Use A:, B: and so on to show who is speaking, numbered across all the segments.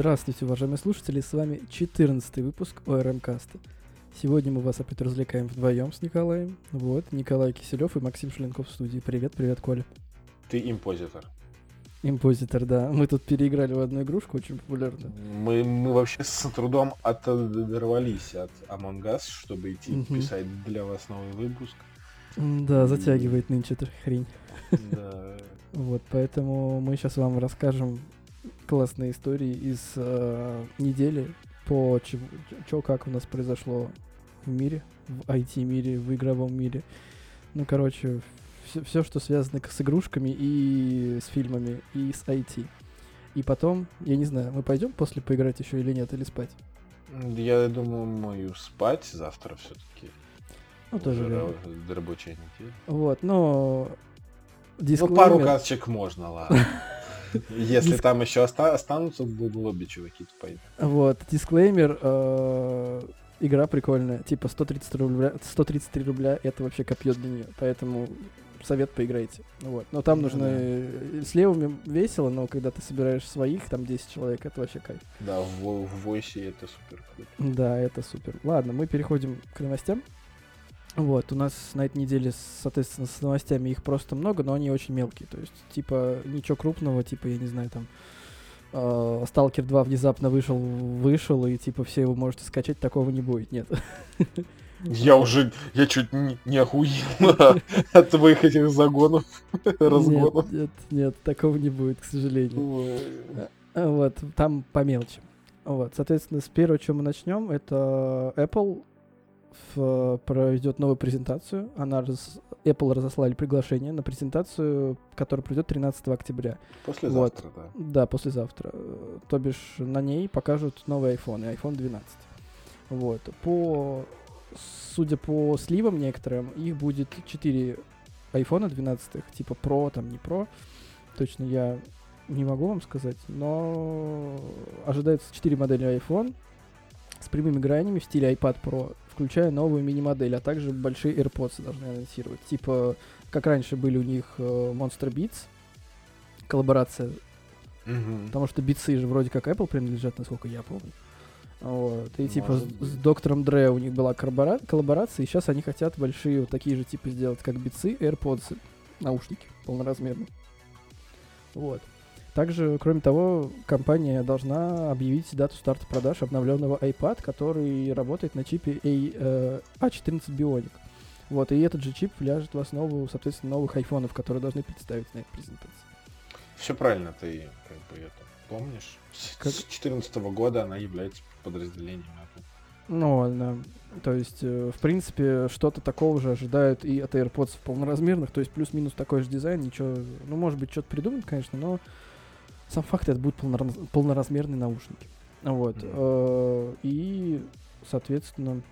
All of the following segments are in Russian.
A: Здравствуйте, уважаемые слушатели, с вами 14 выпуск ОРМ Каста. Сегодня мы вас опять развлекаем вдвоем с Николаем. Вот, Николай Киселев и Максим Шленков в студии. Привет, привет, Коля.
B: Ты импозитор.
A: Импозитор, да. Мы тут переиграли в одну игрушку, очень популярную.
B: Мы, мы вообще с трудом оторвались от Among Us, чтобы идти
A: Мгм.
B: писать для вас новый выпуск.
A: Да, затягивает нынче эта хрень.
B: Да.
A: Вот, поэтому мы сейчас вам расскажем классные истории из э, недели по чё, как у нас произошло в мире, в IT-мире, в игровом мире. Ну, короче, все, что связано с игрушками и с фильмами, и с IT. И потом, я не знаю, мы пойдем после поиграть еще или нет, или спать?
B: Я думаю, мою спать завтра все-таки.
A: Ну, тоже верно.
B: рабочая неделя.
A: Вот, но...
B: Ну,
A: дисклеймер-
B: пару карточек можно, ладно. Если
A: Диск-
B: там еще оста- останутся в лобби чуваки, то пойдем.
A: Вот, дисклеймер, э, игра прикольная, типа 130 рубля, 133 рубля это вообще копье для нее, поэтому совет поиграйте. Вот. Но там
B: Ну
A: нужно
B: да.
A: э, с левыми весело, но когда ты собираешь своих, там 10 человек, это вообще кайф.
B: Да, в, в войсе это супер круто.
A: Да, это супер. Ладно, мы переходим к новостям. Вот, у нас на этой неделе, соответственно, с новостями их просто много, но они очень мелкие. То есть, типа, ничего крупного, типа, я не знаю, там, э, Сталкер 2 внезапно вышел, вышел, и, типа, все его можете скачать, такого не будет, нет.
B: Я уже, я чуть не, не охуел от твоих этих загонов, разгонов.
A: Нет, нет, нет, такого не будет, к сожалению. А, Вот, там по мелочи. Вот, соответственно, с первого, чем мы начнем, это Apple в- проведет новую презентацию. Она раз- Apple разослали приглашение на презентацию, которая пройдет 13 октября.
B: Послезавтра, да.
A: Да, послезавтра. Э, То бишь на ней покажут новый iPhone, и iPhone 12. Вот. По, судя по сливам некоторым, их будет 4 iPhone 12, типа Pro, там не Pro. Точно я не могу вам сказать, но ожидается 4 модели iPhone с прямыми гранями в стиле iPad Pro, включая новую мини-модель, а также большие AirPods должны анонсировать. Типа, как раньше были у них э, Monster Beats, коллаборация
B: Мгм.
A: Потому что бицы же вроде как Apple принадлежат, насколько я помню. Вот. И типа с, с доктором Дре у них была коллабора- коллаборация, и сейчас они хотят большие вот такие же типа сделать, как бицы, AirPods, наушники полноразмерные. Вот. Также, кроме того, компания должна объявить дату старта продаж обновленного iPad, который работает на чипе A, э, A14 Bionic. Вот, и этот же чип ляжет в основу, соответственно, новых айфонов, которые должны представить на этой презентации.
B: Все правильно ты как бы это помнишь. С
A: Как-
B: 2014 года она является подразделением Apple.
A: Ну, да. То есть, э, в принципе, что-то такого же ожидают и от AirPods полноразмерных, то есть плюс-минус такой же дизайн, ничего, ну, может быть, что-то придумают, конечно, но сам факт, это будут полнораз- полноразмерные наушники. Вот. Э, И, соответственно,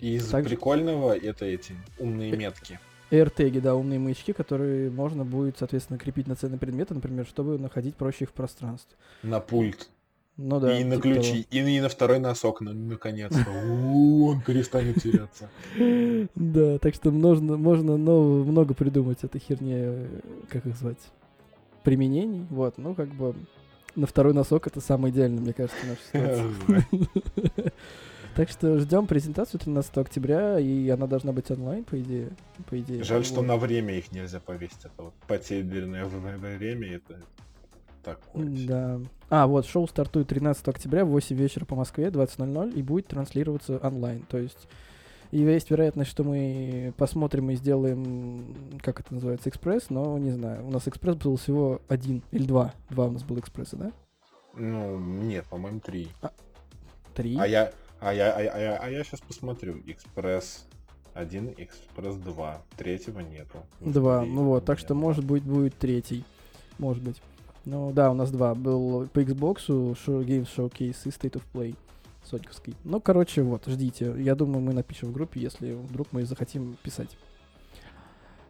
B: И из
A: Также-
B: прикольного это эти умные
A: Э,
B: метки.
A: AirTag, да, умные маячки, которые можно будет, соответственно, крепить на ценные предметы, например, чтобы находить проще их в пространстве.
B: На пульт.
A: Ну да.
B: и на
A: типа
B: ключи. И, и на второй носок, на- наконец-то. Он перестанет теряться.
A: Да, так что можно, можно много придумать этой херне, э, как их звать, применений. Вот, ну как бы на второй носок это самое идеальное, мне кажется, в нашей ситуации. Так что ждем презентацию 13 октября, и она должна быть онлайн, по идее. По идее.
B: Жаль, что на время их нельзя повесить. Это вот потерянное время, это такое.
A: Да. А, вот, шоу стартует 13 октября в 8 вечера по Москве, 20.00, и будет транслироваться онлайн. То есть и есть вероятность, что мы посмотрим и сделаем, как это называется, экспресс, но не знаю. У нас экспресс был всего один или два. Два у нас было экспресса, да?
B: Ну, нет, по-моему, три.
A: Три?
B: А я, а я, а я, а я, а я сейчас посмотрю. Экспресс 1, Экспресс 2. Третьего нету.
A: Два. Ну вот, так что,
B: два.
A: может быть, будет третий. Может быть. Ну да, у нас два. Был по Xbox, Games Showcase и State of Play. Соньковский. Ну, короче, вот, ждите. Я думаю, мы напишем в группе, если вдруг мы захотим писать.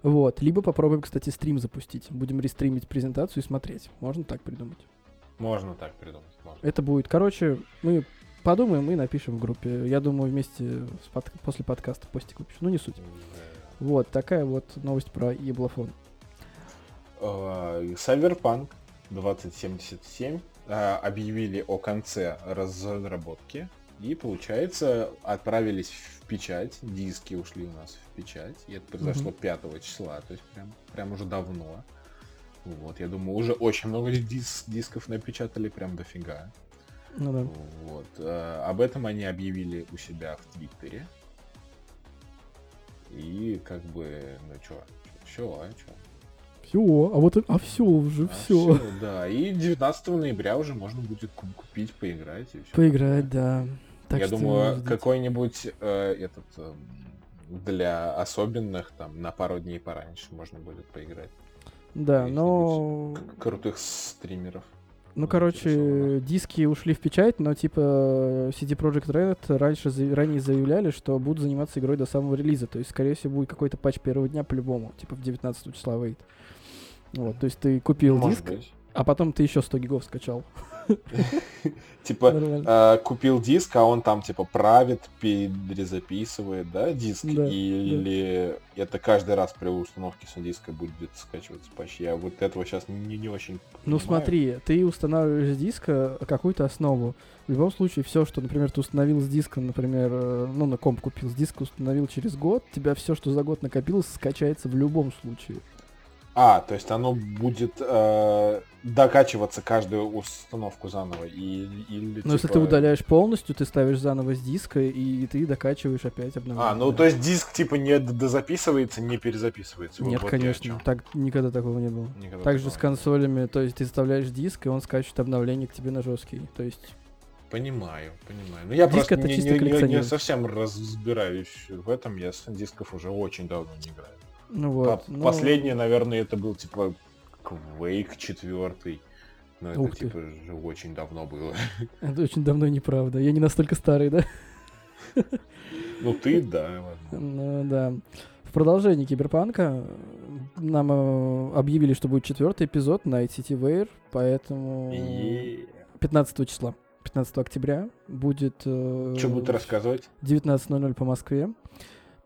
A: Вот. Либо попробуем, кстати, стрим запустить. Будем рестримить презентацию и смотреть. Можно так придумать.
B: Можно так придумать. Можно.
A: Это будет, короче, мы подумаем и напишем в группе. Я думаю, вместе с под... после подкаста постик выпишу. Ну, не суть. Вот, такая вот новость про еблофон.
B: Cyberpunk 2077 а, объявили о конце разработки. И, получается, отправились в печать. Диски ушли у нас в печать. И это произошло mm 5 числа. То есть прям, прям уже давно. Вот, я думаю, уже очень много дис дисков напечатали, прям дофига.
A: Ну да.
B: Вот. А, об этом они объявили у себя в Твиттере. И как бы, ну чё, все, а чё?
A: Все, а вот а все уже, а все.
B: Да, и 19 ноября уже можно будет купить, поиграть. И
A: все поиграть, да.
B: Так Я думаю, какой-нибудь э, этот э, для особенных там на пару дней пораньше можно будет поиграть.
A: Да, но...
B: Крутых стримеров.
A: Ну, короче, диски ушли в печать, но типа CD Projekt Red раньше ранее заявляли, что будут заниматься игрой до самого релиза. То есть, скорее всего, будет какой-то патч первого дня по-любому, типа в 19 числа выйдет. Вот, то есть ты купил Может диск, быть. а потом ты еще 100 гигов скачал.
B: Типа, а, купил диск, а он там, типа, правит, перезаписывает, да, диск? Или это каждый раз при установке с диска будет скачиваться патч? Я вот этого сейчас не очень
A: Ну смотри, ты устанавливаешь с диска какую-то основу. В любом случае, все, что, например, ты установил с диска, например, э, ну, на комп купил, с диска установил через год, тебя все, что за год накопилось, скачается в любом случае.
B: А, то есть оно будет э, докачиваться каждую установку заново. И, или,
A: ну, типа... если ты удаляешь полностью, ты ставишь заново с диска, и ты докачиваешь опять обновление.
B: А, ну то есть диск типа не дозаписывается, не перезаписывается.
A: Нет, вот конечно. Так никогда такого не было. Никогда Также с консолями, то есть ты вставляешь диск, и он скачет обновление к тебе на жесткий. То есть
B: Понимаю, понимаю. Ну я Диск просто не, не, не, не совсем разбираюсь в этом. Я с дисков уже очень давно не играю.
A: Ну вот.
B: Но... Последнее, наверное, это был типа Quake 4. Но это Ух типа ты. же очень давно было.
A: Это очень давно неправда. Я не настолько старый, да?
B: Ну ты, да,
A: Ну да. В продолжении Киберпанка нам э, объявили, что будет четвертый эпизод на ICT Ware, поэтому 15 числа, 15 октября будет...
B: Э, что будут рассказывать?
A: 19.00 по Москве.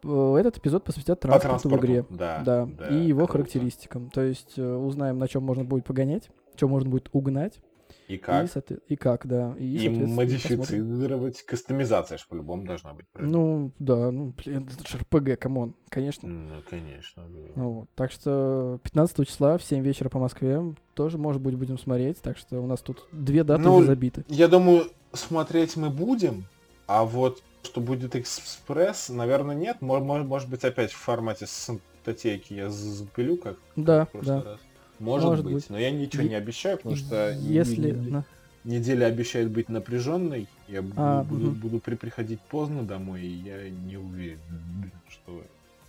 A: Э, этот эпизод посвятят транспорту, транспорту в игре.
B: Да,
A: да, да и его круто. характеристикам. То есть э, узнаем, на чем можно будет погонять, что можно будет угнать.
B: И как?
A: И, и как, да.
B: И, и модифицировать. Посмотрим. Кастомизация же по-любому должна быть.
A: Правильно? Ну, да, ну, блин, это же РПГ, come on, конечно.
B: Ну, конечно. Да.
A: Ну, вот. Так что 15 числа в 7 вечера по Москве тоже, может быть, будем смотреть. Так что у нас тут две даты ну, уже забиты.
B: Я думаю, смотреть мы будем, а вот что будет экспресс, наверное, нет. Может, может быть, опять в формате статейки я запилю, как,
A: да, да. раз.
B: Может, может быть. быть, но я ничего не обещаю, потому что
A: если
B: неделя, неделя обещает быть напряженной. Я а, буду, угу. буду при, приходить поздно домой, и я не уверен, что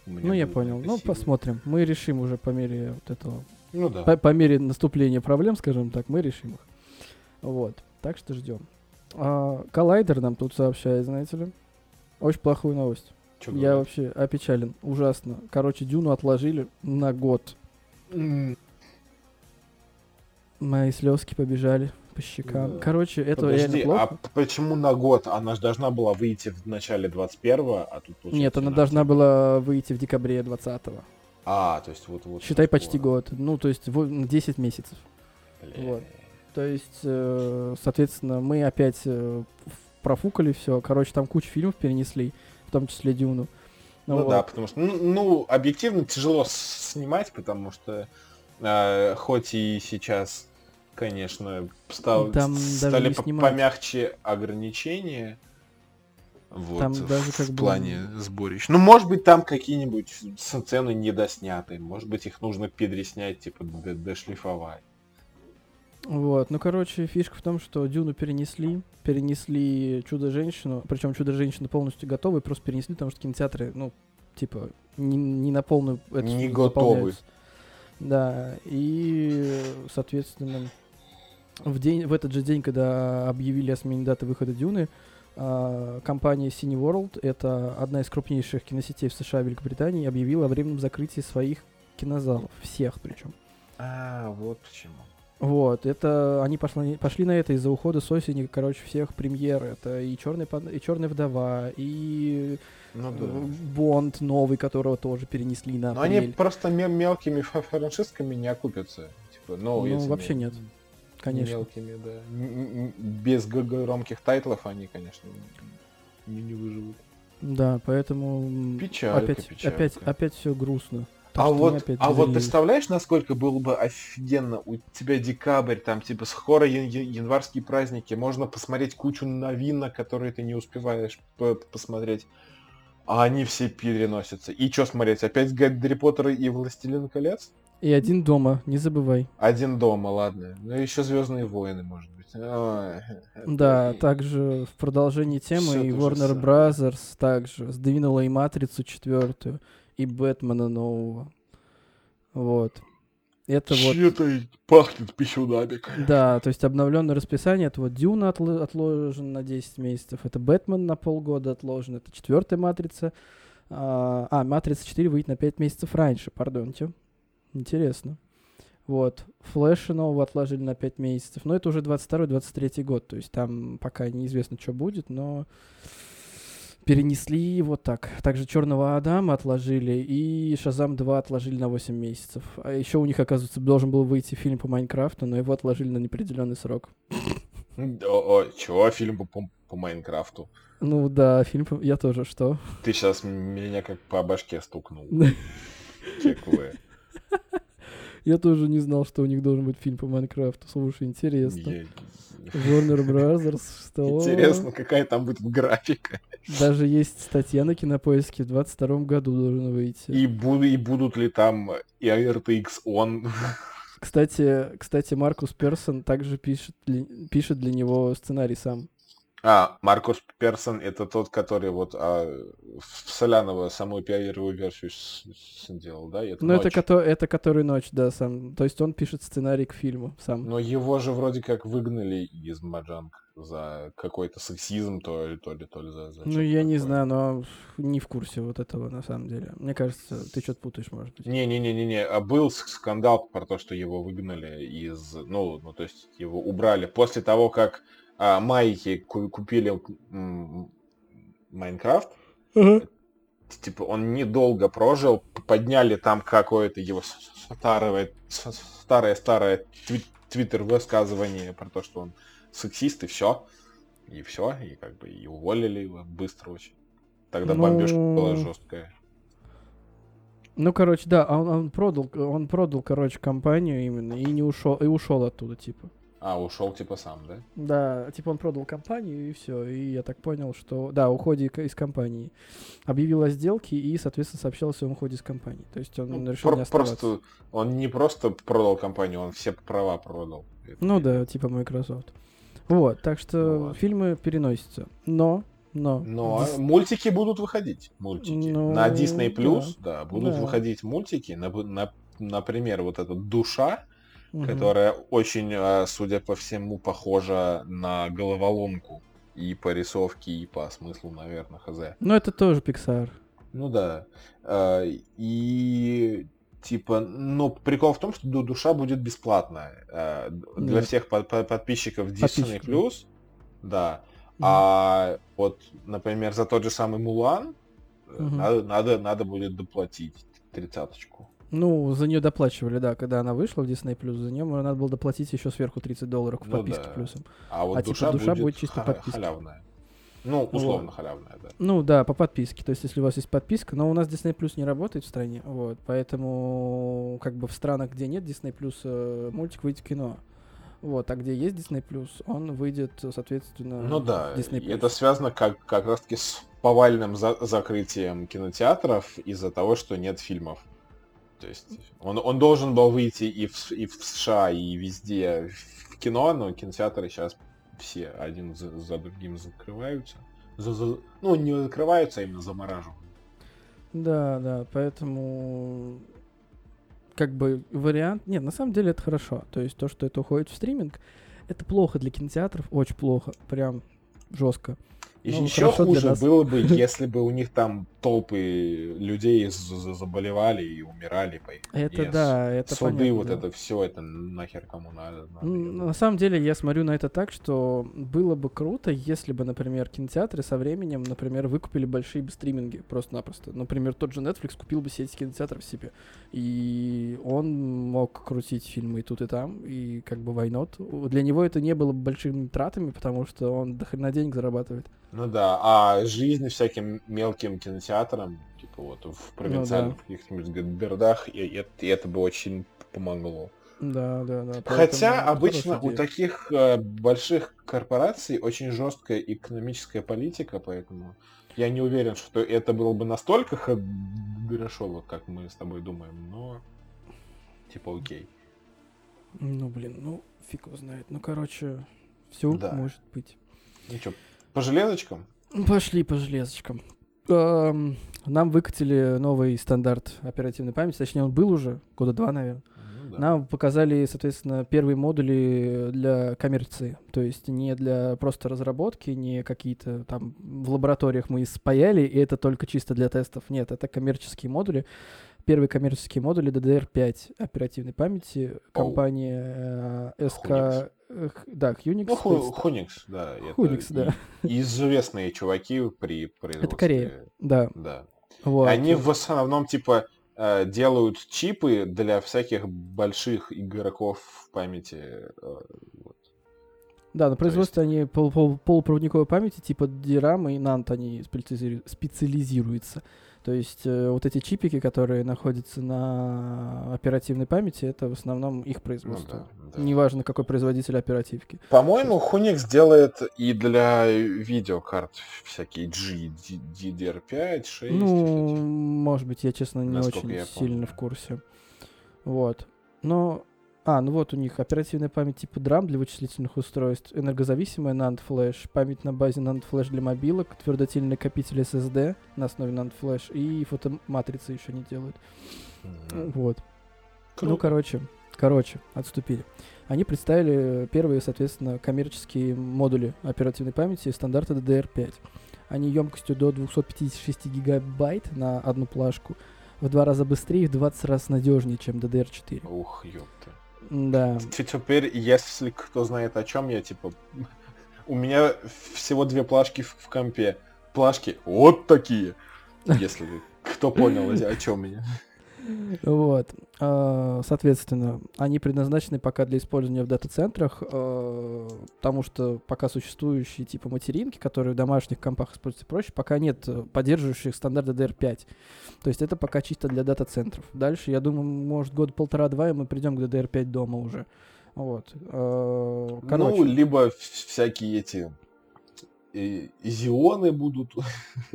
A: ну, я понял. Ну, посмотрим. Мы решим уже по мере вот этого.
B: Ну да.
A: По, по мере наступления проблем, скажем так, мы решим их. Вот. Так что ждем. А, коллайдер нам тут сообщает, знаете ли. Очень плохую новость. Чё Я вообще опечален. Ужасно. Короче, Дюну отложили на год. Mm. Мои слезки побежали по щекам. Да. Короче, это Подожди, реально плохо.
B: а почему на год? Она же должна была выйти в начале 21-го, а тут
A: Нет, она должна была выйти в декабре 20-го.
B: А, то есть вот... вот
A: Считай почти год. Ну, то есть 10 месяцев. Блин. Вот. То есть, э, соответственно, мы опять э, профукали все. Короче, там кучу фильмов перенесли, в том числе Дюну.
B: Ну, ну вот. да, потому что, ну, ну, объективно тяжело снимать, потому что э, хоть и сейчас, конечно, стал, там стали по помягче ограничения. Вот, там даже как в бы... плане сборищ. Ну, может быть, там какие-нибудь сцены недосняты. Может быть, их нужно переснять, типа, дошлифовать.
A: Вот, ну, короче, фишка в том, что Дюну перенесли, перенесли Чудо-женщину, причем Чудо-женщина полностью готовы, просто перенесли, потому что кинотеатры, ну, типа, не, не на полную...
B: Это не готовы.
A: Да, и, соответственно, в, день, в этот же день, когда объявили о смене даты выхода Дюны, Uh, компания Cineworld, это одна из крупнейших киносетей в США и Великобритании, объявила о временном закрытии своих кинозалов. Всех причем.
B: А, вот почему.
A: Вот, это они пошли, пошли на это из-за ухода с осени, короче, всех премьер. Это и черный и черная вдова, и ну, да. Э, Бонд новый, которого тоже перенесли на.
B: Но они просто мелкими франшизками не окупятся. Типа,
A: ну, ну вообще нет. Конечно.
B: Мелкими, да. Без громких тайтлов они, конечно, не, не выживут.
A: Да, поэтому
B: печалька,
A: опять, печалька. опять, опять все грустно.
B: Так а вот, а вот представляешь, насколько было бы офигенно у тебя декабрь, там типа скоро январские праздники, можно посмотреть кучу новинок, которые ты не успеваешь посмотреть, а они все переносятся. И что смотреть? Опять Гарри Поттер и Властелин колец?
A: И один дома, не забывай.
B: Один дома, ладно. Ну еще Звездные войны, может быть. Ой,
A: да, также в продолжении темы и Warner Brothers также сдвинула и Матрицу четвертую и Бэтмена нового. Вот.
B: Это вот... Это пахнет пищунами.
A: Да, то есть обновленное расписание. Это вот Дюна отло- отложен на 10 месяцев. Это Бэтмен на полгода отложен. Это четвертая Матрица. А, а, Матрица 4 выйдет на 5 месяцев раньше, пардонте. Интересно. Вот. Флэша нового отложили на 5 месяцев. Но это уже 22-23 год. То есть там пока неизвестно, что будет, но перенесли вот так. Также Черного Адама отложили и Шазам 2 отложили на 8 месяцев. А еще у них, оказывается, должен был выйти фильм по Майнкрафту, но его отложили на неопределенный срок.
B: О, чего? Фильм по, по, по Майнкрафту?
A: Ну да, фильм по... Я тоже, что?
B: Ты сейчас меня как по башке стукнул.
A: Я тоже не знал, что у них должен быть фильм по Майнкрафту. Слушай, интересно. Warner Brothers, что...
B: Интересно, какая там будет графика.
A: Даже есть статья на Кинопоиске, в 22 году должен выйти.
B: И, буд и будут ли там и RTX On?
A: Кстати, кстати, Маркус Персон также пишет, пишет для него сценарий сам.
B: А, Маркус Персон это тот, который вот а, в Солянова самую первую версию сделал, да?
A: Это ну, это, кото- это который ночь, да, сам. То есть он пишет сценарий к фильму сам.
B: Но его же вроде как выгнали из Маджанг за какой-то сексизм, то ли, то ли, то ли за, за
A: Ну, я не знаю, но не в курсе вот этого на самом деле. Мне кажется, ты что-то путаешь, может быть.
B: Не-не-не-не, а был скандал про то, что его выгнали из, ну, ну, то есть его убрали после того, как а, майки купили Майнкрафт. Uh-huh. Типа он недолго прожил, подняли там какое-то его старое старое старое твиттер высказывание про то, что он сексист и все. И все, и как бы и уволили его быстро очень. Тогда ну... бомбежка была жесткая.
A: Ну, короче, да, он, он продал, он продал, короче, компанию именно и не ушел, и ушел оттуда, типа.
B: А, ушел типа сам, да?
A: Да, типа он продал компанию и все. И я так понял, что да, уходе из компании. Объявил о сделке и, соответственно, сообщил о своем уходе из компании. То есть он ну, решил про- не оставаться.
B: Просто он не просто продал компанию, он все права продал.
A: Ну да, типа Microsoft. Вот, так что ну, фильмы переносятся. Но но.
B: Но Дис... мультики будут выходить. Мультики. Ну, на Disney Plus, да, да будут да. выходить мультики. На, на, например, вот эта душа угу. которая очень, а, судя по всему, похожа на головоломку и по рисовке, и по смыслу, наверное, хз.
A: Ну, это тоже Pixar.
B: Ну да. А, и типа, но прикол в том, что душа будет бесплатная а, для Нет. всех подписчиков Disney Plus, да. Mm. А вот, например, за тот же самый Мулан mm-hmm. надо, надо, надо будет доплатить тридцаточку.
A: Ну, за нее доплачивали, да, когда она вышла в Disney Plus, за нее надо было доплатить еще сверху 30 долларов в подписке ну, да. плюсом.
B: А вот а, душа, типа, душа будет, будет чисто подписка. халявная. Ну, условно вот. халявная, да.
A: Ну да, по подписке. То есть, если у вас есть подписка, но у нас Disney Plus не работает в стране, вот, поэтому как бы в странах, где нет Disney Plus, э, мультик выйдет в кино. Вот, а где есть Disney Plus, он выйдет, соответственно,
B: Ну да, Disney Plus. это связано как, как раз таки с повальным за закрытием кинотеатров из-за того, что нет фильмов. То есть он, он должен был выйти и в, и в США, и везде в кино, но кинотеатры сейчас все один за, за другим закрываются. За, за, ну, не закрываются, а именно замораживают.
A: Да, да, поэтому как бы вариант... Нет, на самом деле это хорошо. То есть то, что это уходит в стриминг, это плохо для кинотеатров, очень плохо, прям жестко.
B: И ну, еще хуже было бы, если бы у них там толпы людей заболевали и умирали
A: Это да, это
B: Суды,
A: понятно,
B: вот
A: да.
B: это все, это нахер кому надо. надо
A: на самом деле, я смотрю на это так, что было бы круто, если бы, например, кинотеатры со временем, например, выкупили большие стриминги просто-напросто. Например, тот же Netflix купил бы сеть кинотеатров себе. И он мог крутить фильмы и тут, и там, и как бы why not. Для него это не было бы большими тратами, потому что он до хрена денег зарабатывает.
B: Ну да, а жизнь всяким мелким кинотеатрам, типа вот в провинциальных ну, да. каких-нибудь городах, и, и, и это бы очень помогло.
A: Да, да, да.
B: Хотя обычно у таких э, больших корпораций очень жесткая экономическая политика, поэтому я не уверен, что это было бы настолько хорошо, как мы с тобой думаем, но типа окей.
A: Ну блин, ну фиг его знает. Ну короче, все да. может быть.
B: Ничего, по железочкам?
A: Пошли по железочкам. Эм, нам выкатили новый стандарт оперативной памяти, точнее он был уже, года два, наверное. Ну, да. Нам показали, соответственно, первые модули для коммерции, то есть не для просто разработки, не какие-то там в лабораториях мы спаяли, и это только чисто для тестов. Нет, это коммерческие модули. Первые коммерческие модули DDR5 оперативной памяти, компания э, SK, да, Unix.
B: Ну, Hunix, да.
A: Hunix, да.
B: Известные чуваки при
A: производстве. Это Корея, да.
B: Да. Вот. Они в основном, типа, э, делают чипы для всяких больших игроков в памяти. Э, вот.
A: Да, на производстве есть... они пол пол полупроводниковой памяти, типа DRAM и NAND, они специализируются. То есть э, вот эти чипики, которые находятся на оперативной памяти, это в основном их производство. Ну, да, да. Неважно, какой производитель оперативки.
B: По-моему, Hunix делает и для видеокарт всякие G, DDR5, 6.
A: Ну, может быть, я, честно, не Насколько очень сильно в курсе. Вот. Но а, ну вот у них оперативная память типа DRAM для вычислительных устройств, энергозависимая NAND Flash, память на базе NAND Flash для мобилок, твердотельный накопитель SSD на основе NAND Flash и фотоматрицы еще не делают. Mm-hmm. Вот. Ну, Круто. Ну, короче, короче, отступили. Они представили первые, соответственно, коммерческие модули оперативной памяти стандарта DDR5. Они емкостью до 256 гигабайт на одну плашку в два раза быстрее и в 20 раз надежнее, чем DDR4.
B: Ух, ёпта.
A: Да.
B: Теперь, если кто знает о чем я, типа, у меня всего две плашки в, компе. Плашки вот такие. Если кто понял, о чем меня.
A: Вот. А, соответственно, они предназначены пока для использования в дата-центрах, а, потому что пока существующие типа материнки, которые в домашних компах используются проще, пока нет поддерживающих стандарт DDR5. То есть это пока чисто для дата-центров. Дальше, я думаю, может год полтора-два, и мы придем к DDR5 дома уже. Вот. А,
B: короче. Ну, либо всякие эти зионы будут,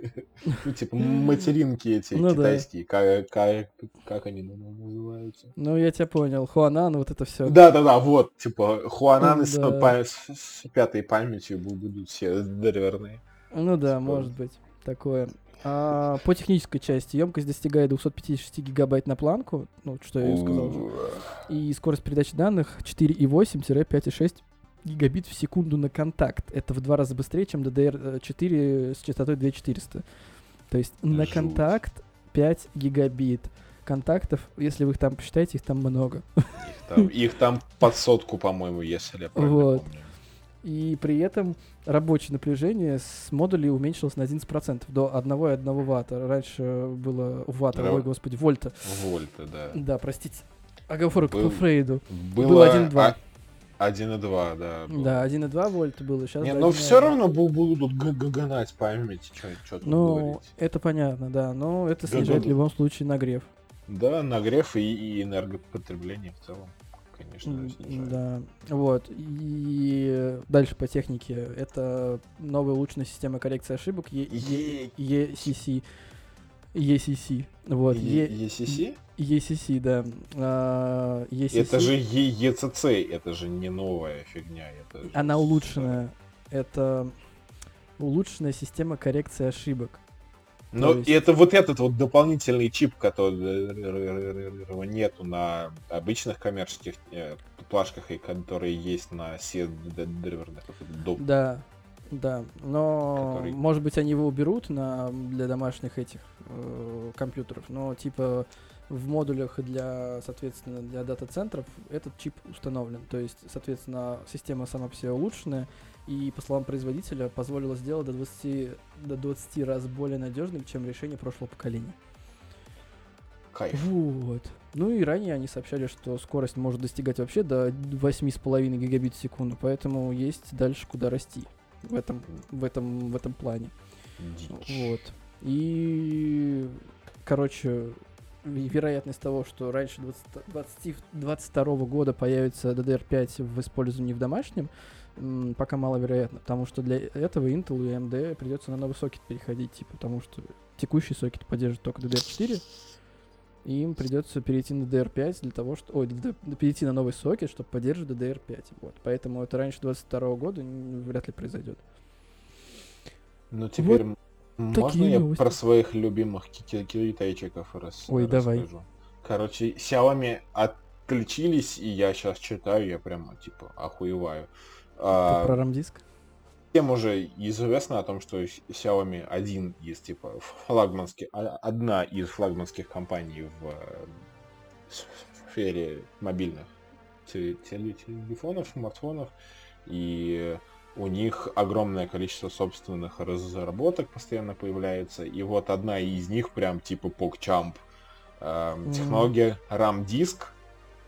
B: ну, типа, материнки эти ну, китайские, да. как, как, они называются?
A: Ну, я тебя понял, Хуанан, вот это все.
B: Да-да-да, вот, типа, Хуананы да. с, с, пятой памятью будут все дрверные.
A: Ну да, типа... может быть, такое. А, по технической части емкость достигает 256 гигабайт на планку, ну, что я и сказал. И скорость передачи данных 4,8-5,6 гигабит в секунду на контакт. Это в два раза быстрее, чем DDR4 с частотой 2400. То есть Жуть. на контакт 5 гигабит. Контактов, если вы их там посчитаете, их там много.
B: Их там, их там под сотку, по-моему, если я правильно вот. помню.
A: И при этом рабочее напряжение с модулей уменьшилось на 11% до 1,1 ватта. Раньше было ватта, Рав... ой, господи, вольта.
B: Вольта, да.
A: Да, простите. Оговорка Был... по Фрейду.
B: Было, было 1,2. 1,2, да.
A: Было. Да, 1,2 вольта было. Сейчас
B: Не, но все равно будут гнать память, что тут
A: Ну,
B: говорить.
A: это понятно, да. Но это снижает в любом случае нагрев.
B: Да, нагрев и, и энергопотребление в целом, конечно, снижает.
A: Да, вот. И дальше по технике. Это новая улучшенная система коррекции ошибок ECC. ECC. Вот.
B: ECC?
A: ECC, да. А,
B: ECC. Это же ECC, это же не новая фигня. Это
A: Она улучшенная. Это улучшенная система коррекции ошибок.
B: Но есть... это вот этот вот дополнительный чип, которого нету на обычных коммерческих э, плашках, и которые есть на все.
A: Да, Да, но который... может быть они его уберут на для домашних этих э, компьютеров, но типа в модулях для, соответственно, для дата-центров этот чип установлен. То есть, соответственно, система сама по себе улучшенная, и, по словам производителя, позволила сделать до 20, до 20 раз более надежным, чем решение прошлого поколения.
B: Кайф.
A: Вот. Ну и ранее они сообщали, что скорость может достигать вообще до 8,5 гигабит в секунду, поэтому есть дальше куда расти в этом, в этом, в этом плане. Дичь. Вот. И, короче, вероятность того, что раньше 2022 года появится DDR5 в использовании в домашнем, пока маловероятно, потому что для этого Intel и AMD придется на новый сокет переходить, типа, потому что текущий сокет поддерживает только DDR4, и им придется перейти на DDR5 для того, что... Ой, перейти на новый сокет, чтобы поддерживать DDR5. Вот. Поэтому это раньше 22 года вряд ли произойдет.
B: Ну, теперь вот можно я новости. про своих любимых китайчиков рас...
A: Ой, давай.
B: Короче, Xiaomi отключились, и я сейчас читаю, я прямо, типа, охуеваю.
A: А, про RAM-диск?
B: Всем уже известно о том, что Xiaomi один из типа флагманских, а, одна из флагманских компаний в э, сфере мобильных телефонов, смартфонов, и у них огромное количество собственных разработок постоянно появляется, и вот одна из них прям типа PogChamp, э, технология RAM-диск,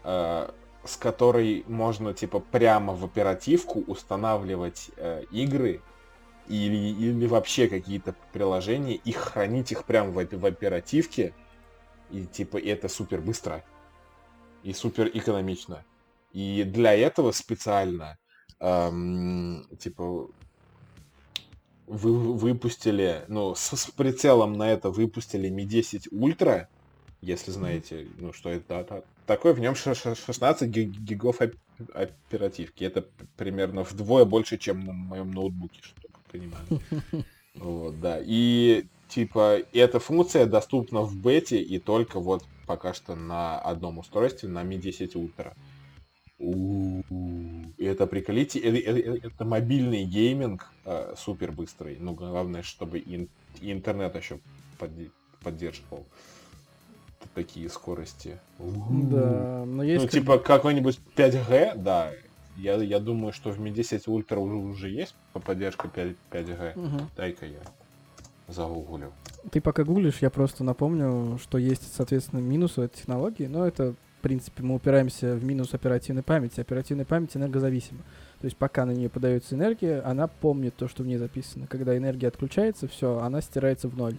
B: э, с которой можно типа прямо в оперативку устанавливать э, игры или, или вообще какие-то приложения и хранить их прямо в, в оперативке. И типа это супер быстро и супер экономично. И для этого специально эм, типа вы выпустили, ну, с, с прицелом на это выпустили Mi 10 Ultra, если знаете, ну, что это такой, в нем 16 гигов оперативки. Это примерно вдвое больше, чем на моем ноутбуке, чтобы вы понимали. Вот, да. И типа эта функция доступна в бете и только вот пока что на одном устройстве, на Mi 10 Ultra. Это приколите, это, это, это мобильный гейминг э, супер быстрый. Ну, главное, чтобы ин, интернет еще под, поддерживал такие скорости.
A: Да, но есть...
B: Ну, типа какой-нибудь 5G, да. Я, я думаю, что в Mi 10 Ultra уже, уже есть поддержка 5, 5G. Угу. Дай-ка я загуглю.
A: Ты пока гуглишь, я просто напомню, что есть, соответственно, минусы этой технологии, но это, в принципе, мы упираемся в минус оперативной памяти. Оперативная память энергозависима. То есть пока на нее подается энергия, она помнит то, что в ней записано. Когда энергия отключается, все, она стирается в ноль.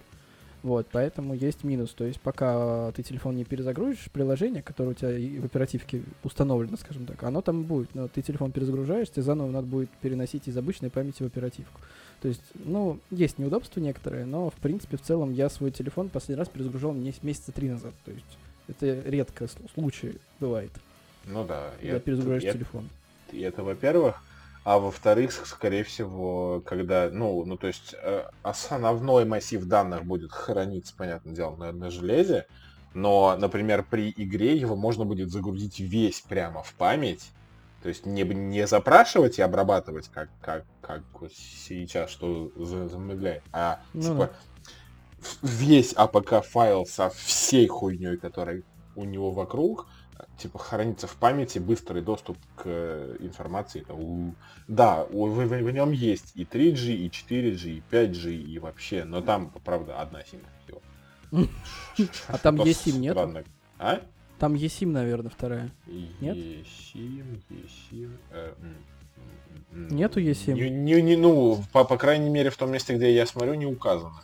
A: Вот, поэтому есть минус. То есть пока ты телефон не перезагрузишь, приложение, которое у тебя в оперативке установлено, скажем так, оно там будет. Но ты телефон перезагружаешь, тебе заново надо будет переносить из обычной памяти в оперативку. То есть, ну, есть неудобства некоторые, но, в принципе, в целом я свой телефон последний раз перезагружал месяца три назад. То есть это редко случай бывает.
B: Ну да.
A: Когда перезагружаешь телефон.
B: Это, во-первых. А во-вторых, скорее всего, когда, ну, ну, то есть э, основной массив данных будет храниться, понятное дело, на, на железе, но, например, при игре его можно будет загрузить весь прямо в память, то есть не, не запрашивать и обрабатывать, как, как, как сейчас, что замедляет, а ну, типа да. весь APK файл со всей хуйней, которая у него вокруг, типа хранится в памяти быстрый доступ к э, информации. У... Да, в, в, в нем есть и 3G, и 4G, и 5G, и вообще, но там, правда, одна симка всего.
A: А там eSIM нет?
B: А?
A: Там eSIM, наверное, вторая.
B: Нет? eSIM, eSIM. Э,
A: Нету eSIM?
B: Не, не, не, ну, по, по крайней мере, в том месте, где я смотрю, не указано.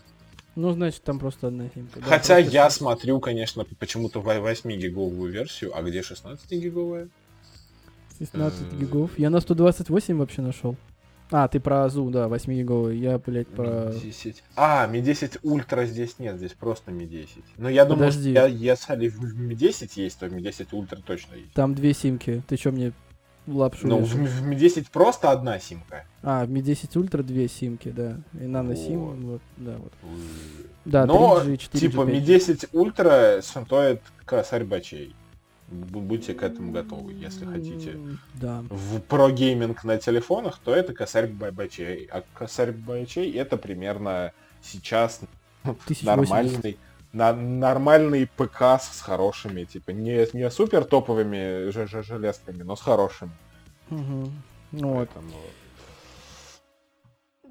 A: Ну, значит, там просто одна симка.
B: Да, Хотя я что... смотрю, конечно, почему-то 8-гиговую версию, а где 16-гиговая?
A: 16 гигов. Я на 128 вообще нашел. А, ты про Азу, да, 8 гиговый. Я, блядь, про...
B: Mi 10. А, Mi 10 Ультра здесь нет, здесь просто Mi 10. Но я думаю, что я, если Mi 10 есть, то Mi 10 Ультра точно есть.
A: Там две симки. Ты что мне лапшу
B: Ну, в, в Mi 10 просто одна симка.
A: А, в Mi 10 Ultra две симки, да. И нано сим, вот. вот, да, вот.
B: Да, Но, 3G, 4G, типа, Mi 10 Ultra стоит косарь бачей. Будьте к этому готовы, если хотите.
A: Да.
B: В про гейминг на телефонах, то это косарь бачей. А косарь бачей это примерно сейчас нормальный на нормальный ПК с хорошими, типа, не, не супер топовыми ж -ж железками, но с хорошими.
A: Угу. Ну. Поэтому...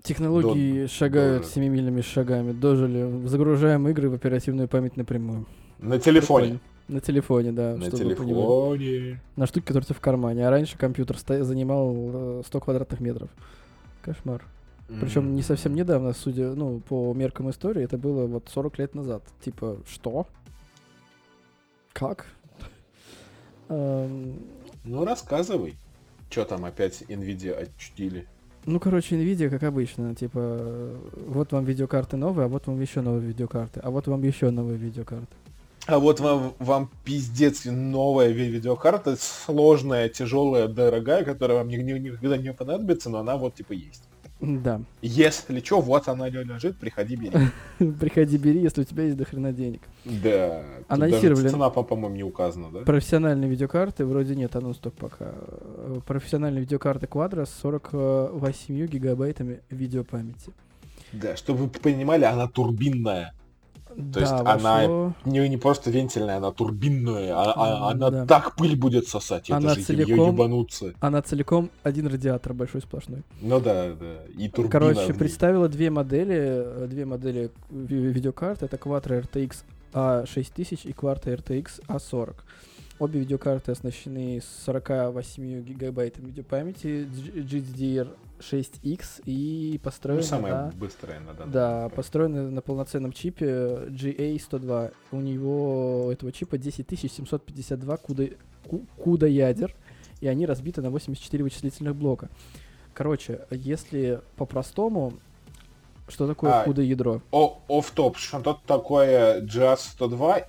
A: Технологии До... шагают Дожили. семимильными шагами. Дожили. Загружаем игры в оперативную память напрямую.
B: На телефоне.
A: На телефоне, да.
B: На телефоне.
A: На штуке, которая в кармане. А раньше компьютер занимал 100 э, квадратных метров. Кошмар. Причем не совсем недавно, судя, ну, по меркам истории, это было вот 40 лет назад. Типа, что? Как?
B: Ну, рассказывай. Что там опять Nvidia отчудили?
A: Ну, короче, Nvidia, как обычно, типа, вот вам видеокарты новые, а вот вам еще новые видеокарты, а вот вам еще новые видеокарты.
B: А вот вам, вам пиздец новая видеокарта, сложная, тяжелая, дорогая, которая вам никогда не понадобится, но она вот типа есть.
A: Да.
B: Если что, вот она лежит, приходи бери.
A: приходи бери, если у тебя есть дохрена денег.
B: Да.
A: Анонсировали.
B: Цена, по-моему, не указана, да?
A: Профессиональные видеокарты, вроде нет, анонс только пока. Профессиональные видеокарты Quadro с 48 гигабайтами видеопамяти.
B: Да, чтобы вы понимали, она турбинная. То да, есть вошло... она не, не просто вентильная, она турбинная, а, а, она да. так пыль будет сосать,
A: она это же целиком, ебануться. Она целиком один радиатор большой сплошной.
B: Ну да, да, и турбина.
A: Короче, представила две модели, две модели видеокарт, это Quattro RTX A6000 и Quattro RTX A40. Обе видеокарты оснащены 48 гигабайтами видеопамяти, GDDR 6X и построены ну,
B: самая
A: на...
B: быстрая на
A: данный Да, построены на полноценном чипе GA102. У него этого чипа 10752 куда, куда ядер, и они разбиты на 84 вычислительных блока. Короче, если по-простому, что такое а, CUDA ядро?
B: О, оф-топ, что такое GA102,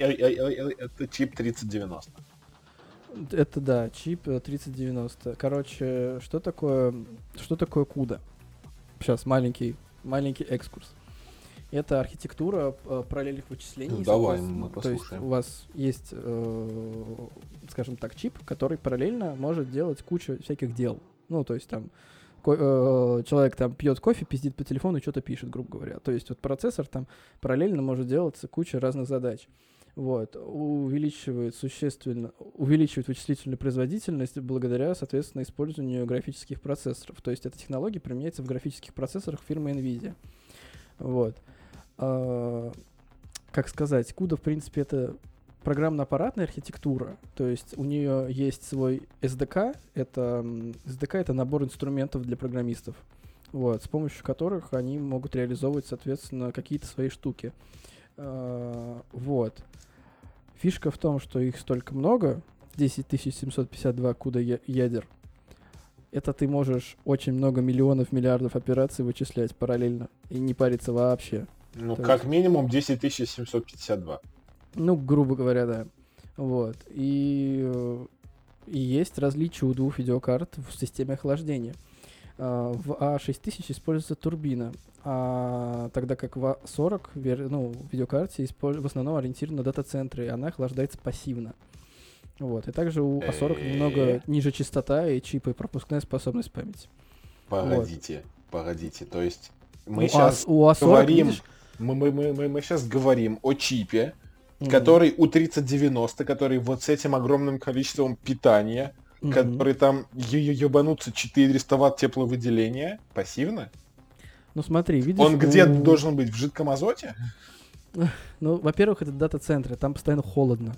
B: это чип 3090.
A: Это да, чип 3090. Э, Короче, что такое, что такое CUDA? Сейчас маленький, маленький экскурс. Это архитектура э, параллельных вычислений. Ну,
B: давай, мы послушаем.
A: То есть у вас есть, э, скажем так, чип, который параллельно может делать кучу всяких дел. Ну, то есть там э, человек там пьет кофе, пиздит по телефону и что-то пишет, грубо говоря. То есть вот процессор там параллельно может делать кучу разных задач вот, увеличивает существенно, увеличивает вычислительную производительность благодаря, соответственно, использованию графических процессоров. То есть эта технология применяется в графических процессорах фирмы NVIDIA. Вот. А, как сказать, CUDA, в принципе, это программно-аппаратная архитектура, то есть у нее есть свой SDK, это SDK это набор инструментов для программистов, вот, с помощью которых они могут реализовывать, соответственно, какие-то свои штуки. Uh, вот. Фишка в том, что их столько много, 10752 куда ядер, это ты можешь очень много миллионов, миллиардов операций вычислять параллельно и не париться вообще.
B: Ну, То как есть... минимум 10752.
A: Ну, грубо говоря, да. Вот. И, и есть различия у двух видеокарт в системе охлаждения. А, в А6000 используется турбина, а тогда как в А40, ну, в видеокарте в основном ориентирована на дата-центры, и она охлаждается пассивно. Вот. И также у А40 немного ниже частота и чипы, и пропускная способность памяти.
B: Погодите, вот. погодите. То есть мы сейчас у А40, говорим, видишь? мы, мы, мы, мы, мы сейчас говорим о чипе, mm-hmm. который у 3090, который вот с этим огромным количеством питания, mm-hmm. который там ебанутся 400 ватт тепловыделения пассивно.
A: Ну смотри, видишь...
B: Он где у... должен быть? В жидком азоте?
A: Ну, во-первых, это дата-центры, там постоянно холодно.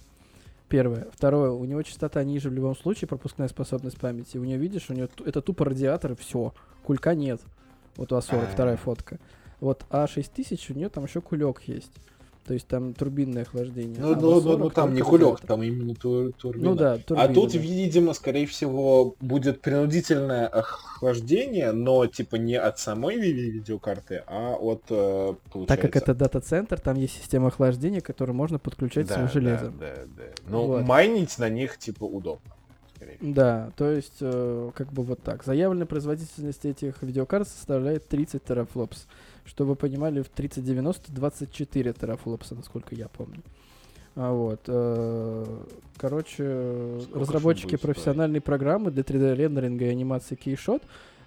A: Первое. Второе, у него частота ниже в любом случае, пропускная способность памяти. У него, видишь, у него это тупо радиатор, и все. Кулька нет. Вот у А40, вторая фотка. Вот А6000, у нее там еще кулек есть. То есть там турбинное охлаждение.
B: Ну, а ну, ну, ну там не кулек, там именно тур, турбина.
A: Ну да,
B: турбина, А тут, да. видимо, скорее всего, будет принудительное охлаждение, но типа не от самой видеокарты, а от, э,
A: получается... Так как это дата-центр, там есть система охлаждения, которую можно подключать да, своим железом.
B: Да, да, да. Ну, вот. майнить на них, типа, удобно.
A: Да, то есть, э, как бы вот так. Заявленная производительность этих видеокарт составляет 30 терафлопс. Чтобы вы понимали, в 3090 24 терафлопса, насколько я помню. А вот. Э, короче, Сколько разработчики профессиональной программы для 3D-рендеринга и анимации Keyshot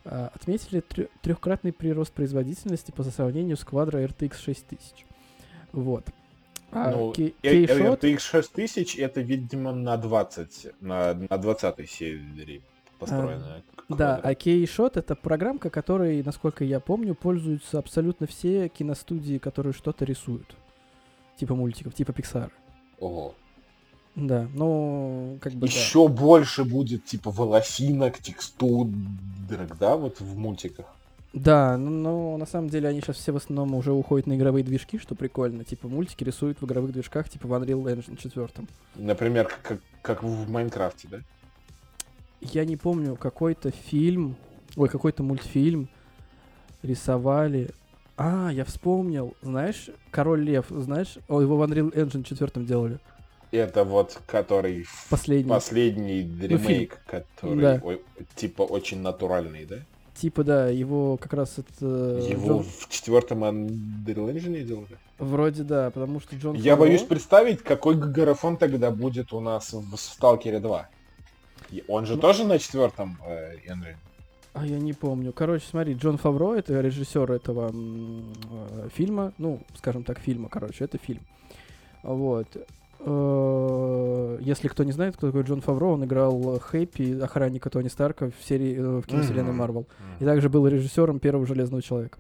A: э, отметили трехкратный прирост производительности по сравнению с Quadro RTX 6000. Вот.
B: А, ну, Keyshot... RTX 6000 это, видимо, на 20, на, на 20 серии построенная.
A: А, да, а Keyshot это программка, которой, насколько я помню, пользуются абсолютно все киностудии, которые что-то рисуют. Типа мультиков, типа Pixar.
B: Ого.
A: Да, ну, как бы
B: Еще да. больше будет, типа, волосинок, текстурок, да, вот в мультиках.
A: Да, но, но на самом деле они сейчас все в основном уже уходят на игровые движки, что прикольно. Типа мультики рисуют в игровых движках, типа в Unreal Engine 4.
B: Например, как, как в Майнкрафте, да?
A: Я не помню, какой-то фильм, ой, какой-то мультфильм рисовали а, я вспомнил. Знаешь, Король Лев, знаешь? О, его в Unreal Engine 4 делали.
B: Это вот, который...
A: Последний.
B: Последний ну, ремейк, ну, который да. о, типа очень натуральный, да?
A: Типа, да, его как раз это...
B: Его Джон... в четвертом Unreal Engine делали?
A: Вроде да, потому что Джон
B: Я Фарро... боюсь представить, какой графон тогда будет у нас в Сталкере 2. Он же ну... тоже на четвертом э, Unreal?
A: А я не помню. Короче, смотри, Джон Фавро, это режиссер этого э, фильма, ну, скажем так, фильма, короче, это фильм. Вот. Э, если кто не знает, кто такой Джон Фавро, он играл Хэппи, охранника Тони Старка в серии э, в киновселенной Марвел. И также был режиссером первого Железного Человека.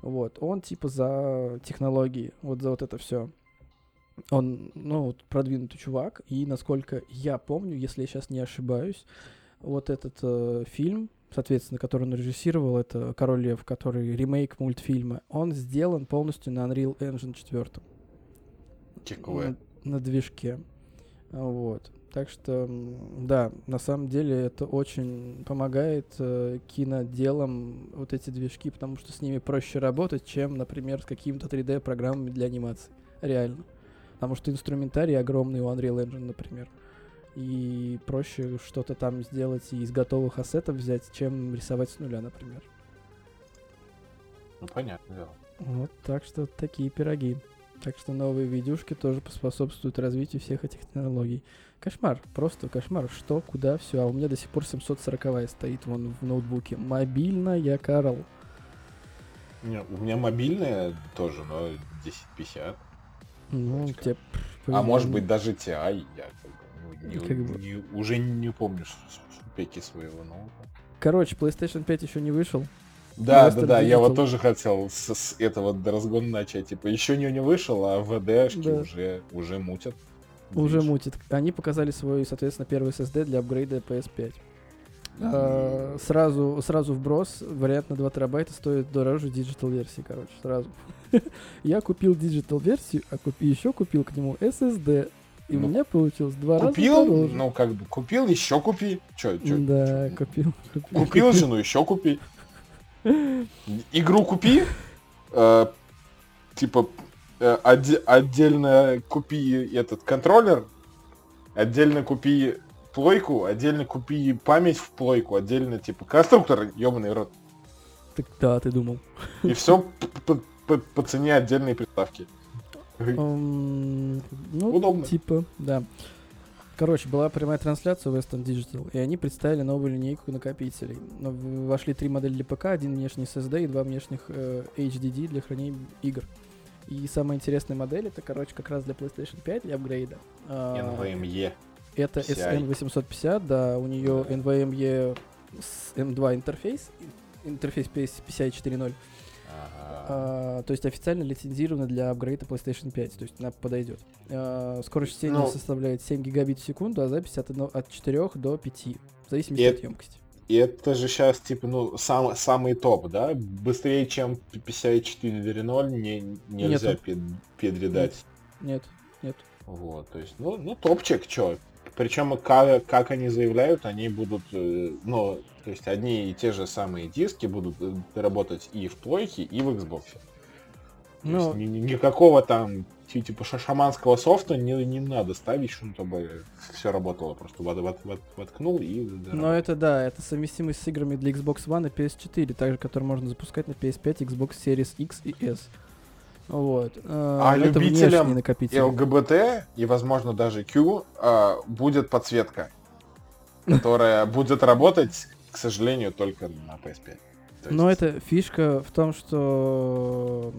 A: Вот. Он типа за технологии, вот за вот это все. Он, ну, продвинутый чувак, и насколько я помню, если я сейчас не ошибаюсь, вот этот э, фильм соответственно, который он режиссировал, это «Король лев», который ремейк мультфильма, он сделан полностью на Unreal Engine 4.
B: Какое?
A: На, на движке. Вот. Так что, да, на самом деле это очень помогает э, киноделам вот эти движки, потому что с ними проще работать, чем, например, с какими-то 3D-программами для анимации. Реально. Потому что инструментарий огромный у Unreal Engine, например и проще что-то там сделать и из готовых ассетов взять, чем рисовать с нуля, например.
B: Ну, понятно дело.
A: Вот, так что такие пироги. Так что новые видюшки тоже поспособствуют развитию всех этих технологий. Кошмар, просто кошмар. Что, куда, все. А у меня до сих пор 740 стоит вон в ноутбуке. Мобильная, Карл.
B: Не, у меня мобильная тоже, но 1050.
A: Ну, тебе...
B: А может быть даже TI, я не, как бы... не, уже не помню спеки своего ноута.
A: Короче, PlayStation 5 еще не вышел.
B: Да, да, да, я вот тоже хотел с, с этого разгона начать. Типа, еще не, не вышел, а ВДшки да. уже, уже мутят.
A: Уже Видишь? мутит. Они показали свой, соответственно, первый SSD для апгрейда PS5. А, сразу, сразу вброс, вариант на 2 терабайта стоит дороже digital версии, короче, сразу. Я купил digital версию, а купи, еще купил к нему SSD и ну, у меня получилось два
B: купил,
A: раза дороже.
B: Ну, как бы, купил, еще купи. Че, че,
A: да,
B: че?
A: купил,
B: купил. Купил жену, еще купи. Игру купи. Э, типа, э, отде- отдельно купи этот контроллер. Отдельно купи плойку, отдельно купи память в плойку, отдельно, типа, конструктор, ебаный рот.
A: Так да, ты думал.
B: И все по, по, по цене отдельной приставки.
A: Um, ну, Удобно. Типа, да. Короче, была прямая трансляция Western Digital, и они представили новую линейку накопителей. Вошли три модели для ПК, один внешний SSD и два внешних э, HDD для хранения игр. И самая интересная модель это, короче, как раз для PlayStation 5 для апгрейда.
B: NVMe.
A: Это SN850, да, у нее NVMe с M2 интерфейс, интерфейс PCI 4.0. А, то есть официально лицензировано для апгрейда PlayStation 5, то есть она подойдет. А, скорость чтения ну, составляет 7 гигабит в секунду, а запись от, от 4 до 5, в зависимости от емкости.
B: И это же сейчас, типа, ну, сам, самый топ, да? Быстрее, чем PCI 4.0 не, нельзя пед, педридать.
A: Нет, нет.
B: Вот, то есть, ну, ну топчик, чё. Причем, как, как они заявляют, они будут, э, ну, то есть одни и те же самые диски будут э, работать и в плойке, и в Xbox. Ну, ни, никакого там типа шаманского софта не, не надо ставить, чтобы все работало. Просто вод, вод, вод, воткнул и...
A: Ну это да, это совместимость с играми для Xbox One и PS4, также, которые можно запускать на PS5, Xbox Series X и S. Вот.
B: А это любителям ЛГБТ и, возможно, даже Q а, будет подсветка, которая будет работать, к сожалению, только на PS5.
A: Но это фишка в том, что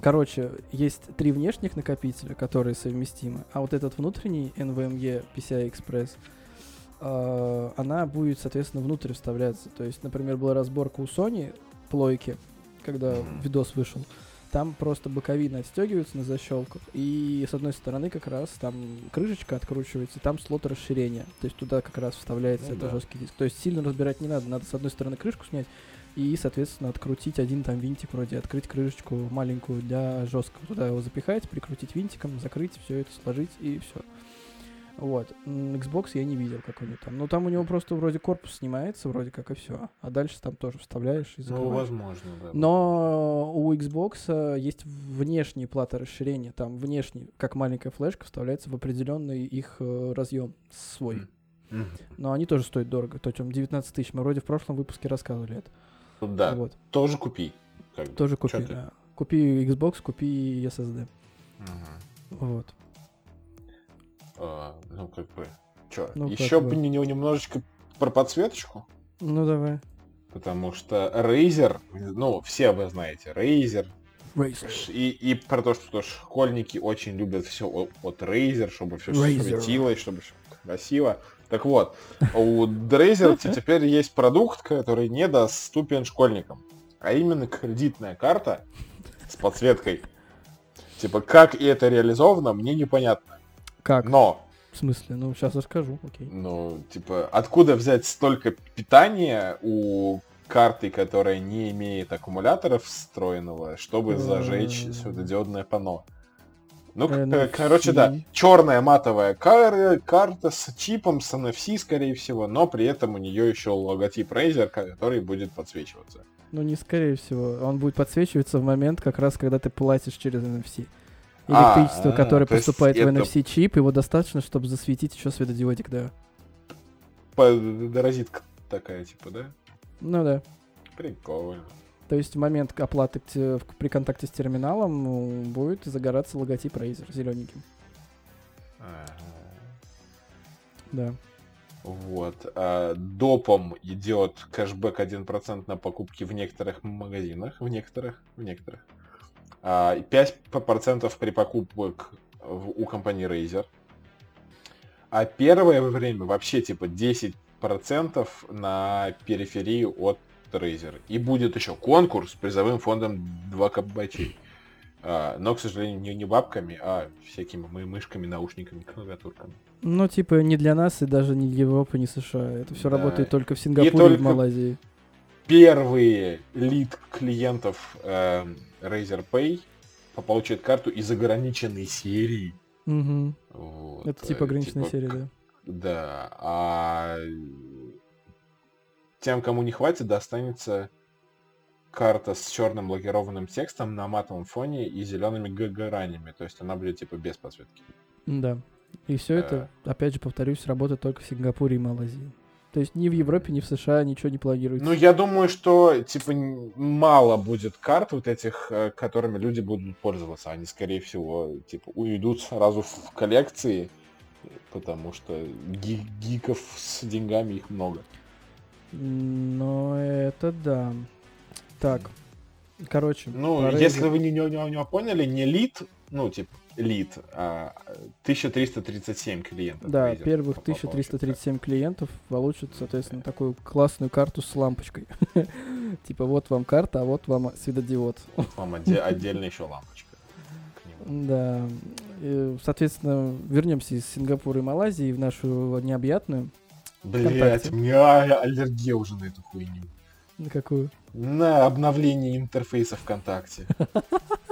A: Короче, есть три внешних накопителя, которые совместимы, а вот этот внутренний NVMe PCI Express, э, она будет, соответственно, внутрь вставляться. То есть, например, была разборка у Sony плойки, когда видос вышел. Там просто боковины отстегиваются на защелках, и с одной стороны как раз там крышечка откручивается, там слот расширения. То есть туда как раз вставляется ну, этот да. жесткий диск. То есть сильно разбирать не надо, надо с одной стороны крышку снять, и, соответственно, открутить один там винтик вроде, открыть крышечку маленькую для жесткого, туда его запихать, прикрутить винтиком, закрыть, все это сложить и все. Вот. Xbox я не видел, как него там. Ну, там у него просто вроде корпус снимается, вроде как и все. А дальше там тоже вставляешь и закрываешь.
B: Ну, возможно, да.
A: Но у Xbox э, есть внешние платы расширения. Там внешний, как маленькая флешка, вставляется в определенный их э, разъем свой. Но они тоже стоят дорого. То есть 19 тысяч. Мы вроде в прошлом выпуске рассказывали это.
B: Да. Вот. Тоже купи.
A: Как Тоже купи, да. Купи Xbox, купи SSD. Угу. Вот.
B: А, ну, как бы. Чё? Ну, Еще бы не, немножечко про подсветочку.
A: Ну, давай.
B: Потому что Razer, ну, все вы знаете, Razer. Razer. И, и про то, что школьники очень любят все от Razer, чтобы все Razer. светилось, чтобы все красиво. Так вот, у Дрейзер теперь есть продукт, который недоступен школьникам. А именно кредитная карта с подсветкой. Типа, как и это реализовано, мне непонятно.
A: Как?
B: Но...
A: В смысле? Ну, сейчас расскажу, окей.
B: Ну, типа, откуда взять столько питания у карты, которая не имеет аккумуляторов встроенного, чтобы зажечь светодиодное панно? Ну, NFC. короче, да, черная матовая кар карта с чипом, с NFC, скорее всего, но при этом у нее еще логотип Razer, который будет подсвечиваться.
A: Ну, не скорее всего. Он будет подсвечиваться в момент, как раз, когда ты платишь через NFC. Электричество, а, которое поступает в это... NFC чип, его достаточно, чтобы засветить еще светодиодик, да.
B: Розетка такая, типа, да?
A: Ну да.
B: Прикольно.
A: То есть в момент оплаты при контакте с терминалом ну, будет загораться логотип Razer зелененьким. Ага. Да.
B: Вот. А, допом идет кэшбэк 1% на покупки в некоторых магазинах. В некоторых. В некоторых. А, 5% при покупках у компании Razer. А первое время вообще типа 10% на периферию от Razer. И будет еще конкурс с призовым фондом 2 кабачей. А, но, к сожалению, не, не бабками, а всякими мы мышками, наушниками, клавиатурками.
A: Ну, типа, не для нас и даже не для Европы, не США. Это все да. работает только в Сингапуре и, только и в Малайзии.
B: Первые лид клиентов э, Razer Pay получат карту из ограниченной серии.
A: Угу. Вот. Это типа ограниченная типа, серия, да.
B: Да. А тем, кому не хватит, достанется карта с черным лакированным текстом на матовом фоне и зелеными гранями. То есть она будет типа без подсветки.
A: Да. И все это, э. опять же, повторюсь, работает только в Сингапуре и Малайзии. То есть ни в Европе, ни в США ничего не планируется.
B: Ну, я думаю, что, типа, мало будет карт вот этих, э, которыми люди будут пользоваться. Они, скорее всего, типа, уйдут сразу в коллекции, потому что гиков с деньгами их много.
A: Ну, это да. Так, короче.
B: Ну, если вы не, не, не поняли, не лид, ну, типа, лид, а 1337 клиентов.
A: Да, Razer первых 1337 клиентов получат, соответственно, такую классную карту с лампочкой. Типа, вот вам карта, а вот вам светодиод.
B: Вам отдельно еще лампочка.
A: Да. Соответственно, вернемся из Сингапура и Малайзии в нашу необъятную.
B: Блять, у меня аллергия уже на эту хуйню.
A: На какую?
B: На обновление интерфейса ВКонтакте.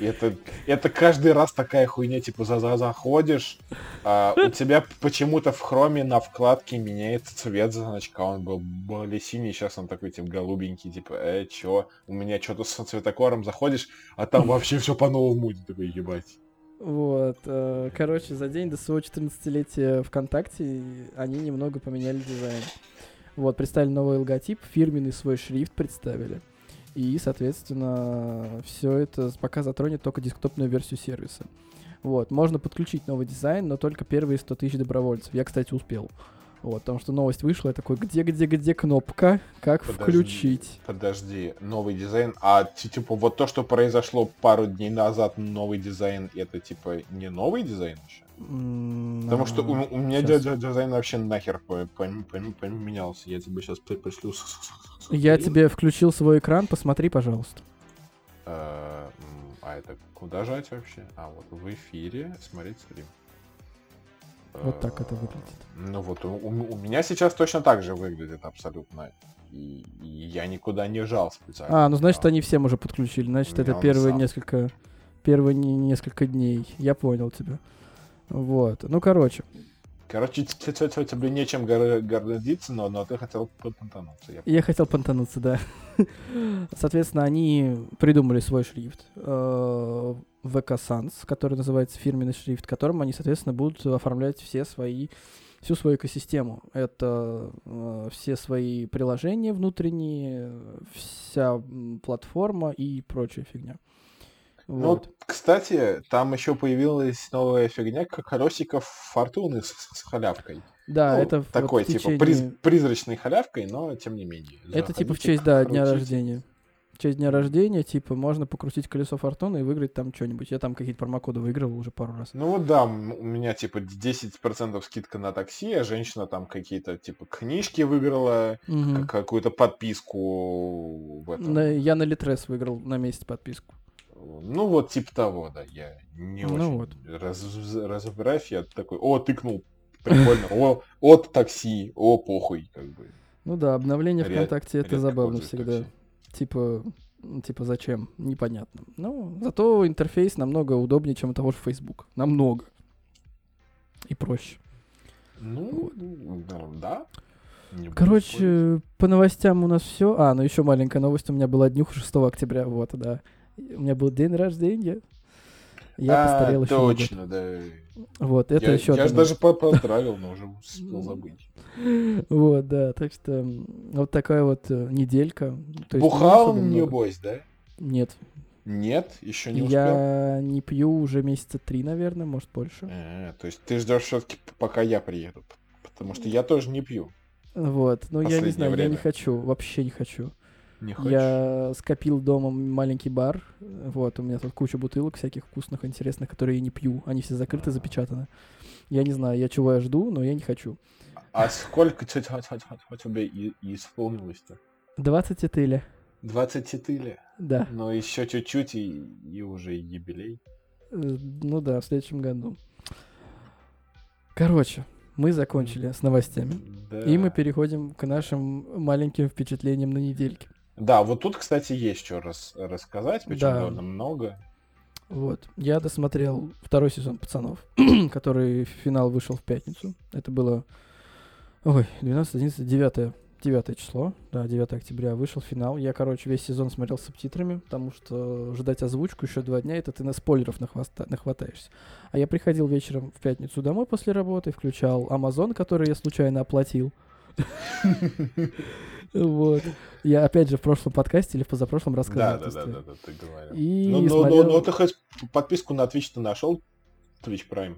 B: Это, это каждый раз такая хуйня, типа, за, за заходишь, а, у тебя почему-то в хроме на вкладке меняется цвет значка, он был более синий, сейчас он такой, типа, голубенький, типа, э, чё, у меня что-то с цветокором заходишь, а там вообще все по-новому, такой, ебать.
A: Вот, э, короче, за день до своего 14-летия ВКонтакте они немного поменяли дизайн. Вот, представили новый логотип, фирменный свой шрифт представили. И, соответственно, все это пока затронет только десктопную версию сервиса. Вот, можно подключить новый дизайн, но только первые 100 тысяч добровольцев. Я, кстати, успел. Вот, потому что новость вышла, я такой, где, где, где кнопка, как подожди, включить?
B: Подожди, новый дизайн, а типа вот то, что произошло пару дней назад, новый дизайн, это типа не новый дизайн еще? Потому что у, у меня сейчас. дизайн вообще нахер поменялся. Я тебе сейчас пришлю.
A: Я тебе включил свой экран, посмотри, пожалуйста.
B: А, а это куда жать вообще? А вот в эфире смотреть стрим.
A: Вот так это выглядит.
B: Ну вот, у, у меня сейчас точно так же выглядит абсолютно. И, и я никуда не жал специально.
A: А, ну значит, они всем уже подключили. Значит, это первые сам. несколько первые несколько дней. Я понял тебя. Вот. Ну, короче.
B: Короче, тебе нечем гордиться, но, но ты хотел понтануться.
A: Я, я хотел понтануться, да. Соответственно, они придумали свой шрифт. Э, VK Sans, который называется фирменный шрифт, которым они, соответственно, будут оформлять все свои всю свою экосистему. Это э, все свои приложения внутренние, вся платформа и прочая фигня.
B: Вот. кстати, там еще появилась новая фигня, как колесиков фортуны с, с халявкой.
A: Да, ну, это
B: такой, вот типа, приз, призрачной халявкой, но тем не менее.
A: Это типа в честь, да, дня рождения честь дня рождения, типа, можно покрутить колесо фортуны и выиграть там что-нибудь. Я там какие-то промокоды выиграл уже пару раз.
B: Ну вот да, у меня, типа, 10% скидка на такси, а женщина там какие-то, типа, книжки выиграла, угу. какую-то подписку в этом.
A: Я на Литрес выиграл на месяц подписку.
B: Ну вот, типа того, да, я не ну очень вот. раз, разбираюсь, я такой, о, тыкнул, прикольно, о, от такси, о, похуй, как бы.
A: Ну да, обновление ВКонтакте это забавно всегда. Такси. Типа, типа зачем? Непонятно. Ну, зато интерфейс намного удобнее, чем у того же Facebook. Намного. И проще.
B: Ну, вот. да.
A: Не Короче, по новостям у нас все. А, ну еще маленькая новость у меня была днюха 6 октября. Вот, да. У меня был день рождения. Я а, постарел еще.
B: Точно, да.
A: Вот, это
B: я,
A: еще.
B: Я же даже поздравил, но уже успел забыть.
A: Вот, да, так что вот такая вот э, неделька.
B: Бухал, небось, да?
A: Нет.
B: Нет, еще не
A: успел. Я не пью уже месяца три, наверное, может больше.
B: А, то есть ты ждешь все-таки, пока я приеду, потому что я тоже не пью.
A: Вот, но я не знаю, время. я не хочу, вообще не хочу.
B: Не хочешь?
A: Я скопил дома маленький бар. Вот, у меня тут куча бутылок всяких вкусных, интересных, которые я не пью. Они все закрыты, запечатаны. Я не знаю, я чего я жду, но я не хочу.
B: А сколько тебе исполнилось-то?
A: 24.
B: 24?
A: Да.
B: Но еще чуть-чуть и, и уже юбилей.
A: Э, ну да, в следующем году. Короче, мы закончили с новостями. Да. И мы переходим к нашим маленьким впечатлениям на недельке.
B: Да, вот тут, кстати, есть что рас рассказать, причем да. довольно много.
A: Вот. Я досмотрел второй сезон «Пацанов», который финал вышел в пятницу. Это было... Ой, 12, 11, 9, 9 число. Да, 9 октября вышел финал. Я, короче, весь сезон смотрел с субтитрами, потому что ждать озвучку еще два дня, это ты на спойлеров нахваста, нахватаешься. А я приходил вечером в пятницу домой после работы, включал Amazon, который я случайно оплатил. Вот. Я опять же в прошлом подкасте или в позапрошлом рассказывал.
B: Да, да, да, да, ты говорил. И ну, ну, смотрел... ну, ну, ты хоть подписку на Twitch ты нашел? Twitch Prime?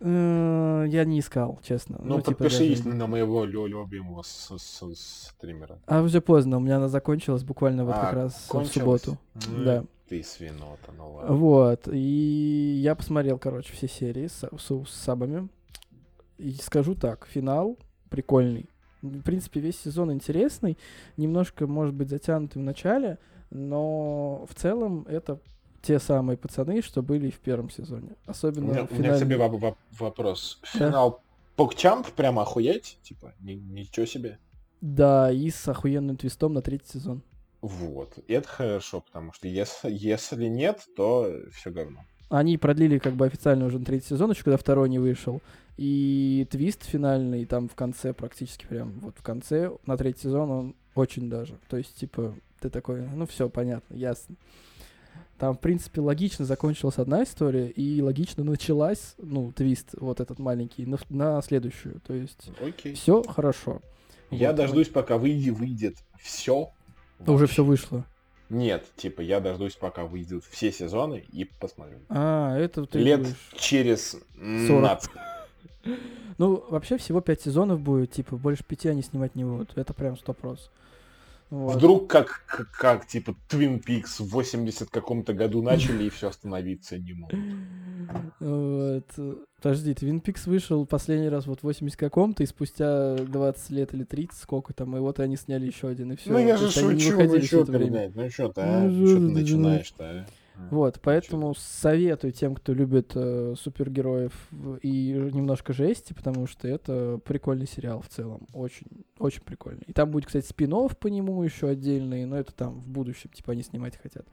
A: Э, я не искал, честно.
B: Ну, ну типа, подпишись типа, даже... на моего любимого стримера.
A: А уже поздно, у меня она закончилась буквально вот а, как раз кончилась? в субботу.
B: Ну,
A: да.
B: Ты свинота, ну ладно.
A: Вот, и я посмотрел, короче, все серии с, с, с сабами. И скажу так, финал прикольный в принципе, весь сезон интересный, немножко, может быть, затянутый в начале, но в целом это те самые пацаны, что были в первом сезоне. Особенно
B: у меня, финальный... у меня к тебе вопрос. Финал да? Покчамп прямо охуеть? Типа, ни, ничего себе.
A: Да, и с охуенным твистом на третий сезон.
B: Вот. И это хорошо, потому что если, если нет, то все говно.
A: Они продлили как бы официально уже на третий сезон, еще когда второй не вышел. И твист финальный там в конце, практически прям вот в конце, на третий сезон он очень даже. То есть, типа, ты такой, ну все, понятно, ясно. Там, в принципе, логично закончилась одна история, и логично началась, ну, твист вот этот маленький, на, на следующую. То есть,
B: okay.
A: все хорошо.
B: Я вот, дождусь, пока выйдет, выйдет все.
A: Уже все вышло.
B: Нет, типа, я дождусь, пока выйдут все сезоны и посмотрю.
A: А, это ты
B: Лет будешь... через 40.
A: Ну, вообще всего 5 сезонов будет, типа, больше пяти они снимать не будут. Это прям стопрос.
B: Вот. Вдруг как, как, как, типа, Twin Peaks в 80 каком-то году начали и все остановиться не могут.
A: Вот. Подожди, Twin Peaks вышел последний раз вот в 80 каком-то, и спустя 20 лет или 30, сколько там, и вот они сняли еще один, и все.
B: Ну я же шучу, ну что ты, ну что ты, а? Ну, что ты начинаешь-то, а?
A: Вот, поэтому советую тем, кто любит э, супергероев и немножко жести, потому что это прикольный сериал в целом, очень, очень прикольный. И там будет, кстати, спин по нему еще отдельный, но это там в будущем, типа они снимать хотят.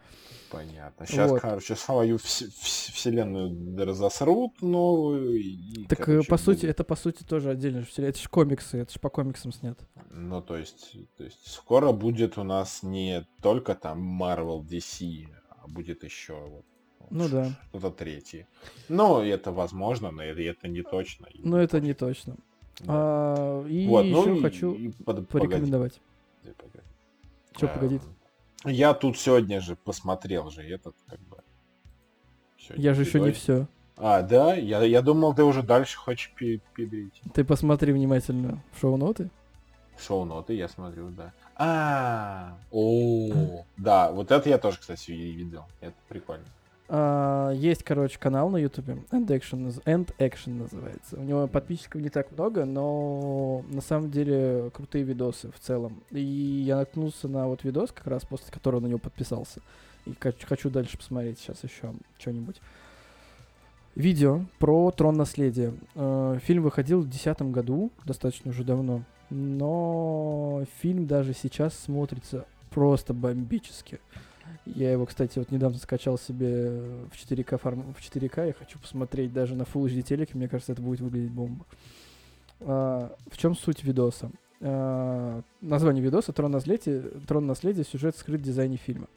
B: Понятно. Сейчас, вот. короче, свою вс- вселенную разосрут новую. И,
A: так, э, короче, по будет... сути, это по сути тоже отдельно. Это же комиксы, это же по комиксам снят.
B: Ну, то есть, то есть скоро будет у нас не только там Marvel, DC, будет еще вот,
A: ну да.
B: Что-то третье. Ну, это возможно, но это, это не точно.
A: Ну, это не точно. Да. А, и вот, еще ну, хочу и, под, порекомендовать. Погоди. Что а, погодит?
B: Я тут сегодня же посмотрел же этот, как бы.
A: Я же еще не все.
B: А, да? Я, я думал, ты уже дальше хочешь перейти.
A: Ты посмотри внимательно в шоу-ноты.
B: Шоу-ноты я смотрю, да. А, о, да, вот это я тоже, кстати, видел. Это прикольно.
A: А, есть, короче, канал на Ютубе, End Action, End Action называется. У него подписчиков не так много, но на самом деле крутые видосы в целом. И я наткнулся на вот видос, как раз после которого на него подписался. И хочу дальше посмотреть сейчас еще что-нибудь. Видео про Трон Наследия. Э, фильм выходил в 2010 году, достаточно уже давно но фильм даже сейчас смотрится просто бомбически. Я его, кстати, вот недавно скачал себе в 4К форм... в 4К, я хочу посмотреть даже на Full HD телеке, мне кажется, это будет выглядеть бомба. А, в чем суть видоса? А, название видоса «Трон наследия», «Трон наследия. Сюжет скрыт в дизайне фильма».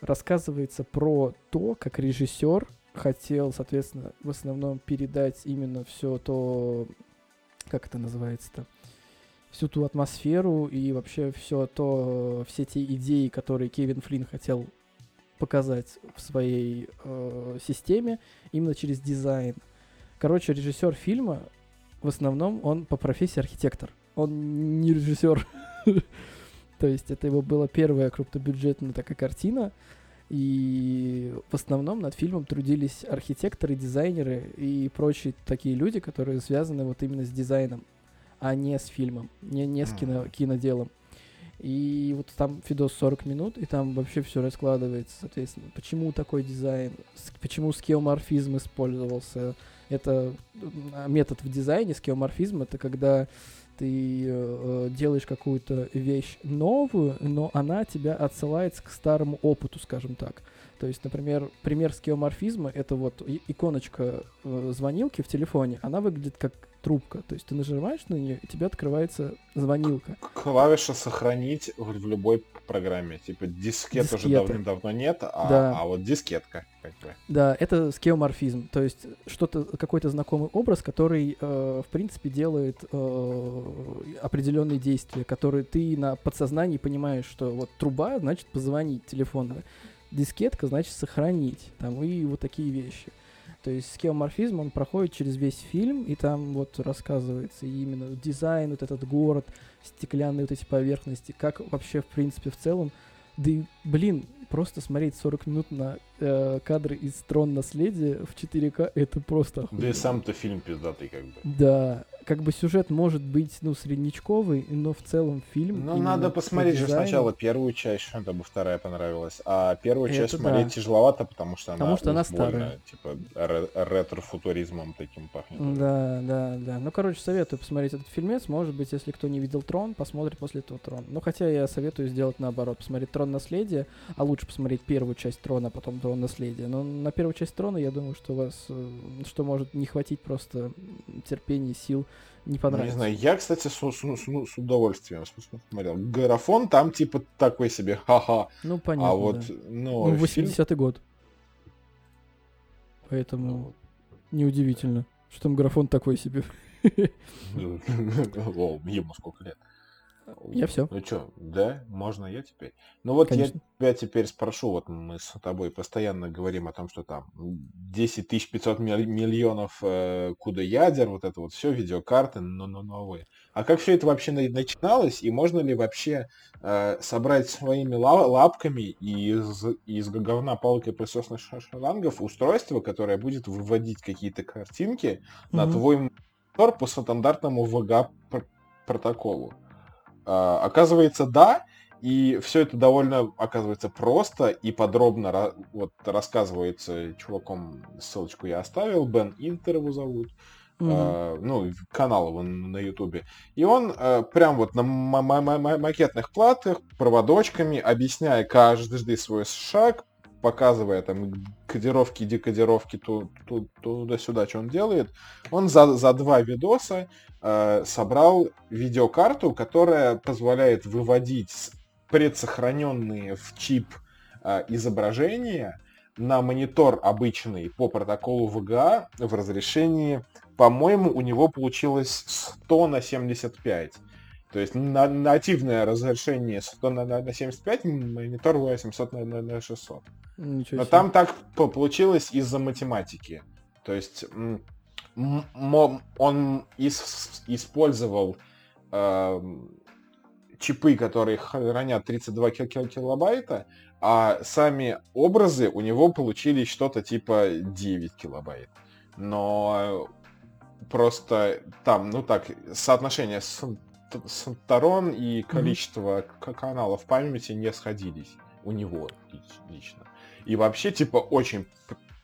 A: Рассказывается про то, как режиссер хотел, соответственно, в основном передать именно все то, как это называется-то, всю ту атмосферу и вообще все то, все те идеи, которые Кевин Флинн хотел показать в своей э, системе именно через дизайн. Короче, режиссер фильма в основном он по профессии архитектор. Он не режиссер. То есть это его была первая крупнобюджетная такая картина. И в основном над фильмом трудились архитекторы, дизайнеры и прочие такие люди, которые связаны вот именно с дизайном а не с фильмом, не, не с кино, киноделом. И вот там Фидос 40 минут, и там вообще все раскладывается, соответственно, почему такой дизайн, почему скеоморфизм использовался. Это метод в дизайне, скеоморфизм, это когда ты э, делаешь какую-то вещь новую, но она тебя отсылает к старому опыту, скажем так. То есть, например, пример скеоморфизма — это вот иконочка э, звонилки в телефоне, она выглядит как трубка. То есть ты нажимаешь на нее, и тебе открывается звонилка.
B: Клавиша сохранить в любой программе. Типа дискет Дискета. уже давным-давно нет, а, да. а вот дискетка. Как бы.
A: Да, это скеоморфизм. То есть что-то, какой-то знакомый образ, который, э, в принципе, делает э, определенные действия, которые ты на подсознании понимаешь, что вот труба, значит, позвонить телефонно. Дискетка, значит, сохранить. Там и вот такие вещи. То есть скеоморфизм, он проходит через весь фильм, и там вот рассказывается именно дизайн, вот этот город, стеклянные вот эти поверхности, как вообще, в принципе, в целом. Да и, блин, просто смотреть 40 минут на э, кадры из «Трон наследия» в 4К, это просто охуенно.
B: Да и сам-то фильм пиздатый как бы.
A: Да, как бы сюжет может быть, ну, среднячковый, но в целом фильм...
B: Ну, надо посмотреть же сначала первую часть, чтобы вторая понравилась. А первую часть Это смотреть да. тяжеловато, потому что
A: потому
B: она,
A: что она старая.
B: Типа ретро-футуризмом таким пахнет.
A: Да, да, да. Ну, короче, советую посмотреть этот фильмец. Может быть, если кто не видел Трон, посмотрит после этого Трон. Ну, хотя я советую сделать наоборот. Посмотреть Трон наследие, а лучше посмотреть первую часть Трона, а потом Трон наследие. Но на первую часть Трона, я думаю, что у вас, э, что может не хватить просто терпения, сил не понравится.
B: Ну, не знаю, я, кстати, с, с, с, удовольствием смотрел. Графон там типа такой себе, ха-ха.
A: Ну, понятно,
B: А вот,
A: да.
B: ну...
A: Ну, 80-й фильм... год. Поэтому ну, неудивительно, что там графон такой себе.
B: Ему сколько лет?
A: Я все.
B: Ну что, да? Можно я теперь? Ну вот Конечно. я тебя теперь спрошу, вот мы с тобой постоянно говорим о том, что там 10 500 миллионов э, куда ядер, вот это вот все, видеокарты, но, но новые. А как все это вообще начиналось, и можно ли вообще э, собрать своими лапками и из, из говна палкой присосных шарангов устройство, которое будет выводить какие-то картинки mm-hmm. на твой монитор по стандартному VGA протоколу? А, оказывается, да, и все это довольно, оказывается, просто и подробно вот рассказывается чуваком, ссылочку я оставил, Бен Интер его зовут, mm-hmm. ну, канал его на ютубе. И он а, прям вот на макетных платах, проводочками, объясняя каждый свой шаг, показывая там кодировки, декодировки туда-сюда, что он делает, он за, за два видоса э, собрал видеокарту, которая позволяет выводить предсохраненные в чип э, изображения на монитор обычный по протоколу VGA в разрешении, по-моему, у него получилось 100 на 75. То есть на нативное разрешение 100 на, на 75, монитор 800 на, на, на 600. Ничего себе. Но там так получилось из-за математики. То есть он ис использовал э, чипы, которые хранят 32 килобайта, а сами образы у него получились что-то типа 9 килобайт. Но просто там, ну так, соотношение сторон и количество mm-hmm. каналов памяти не сходились у него лично. И вообще, типа, очень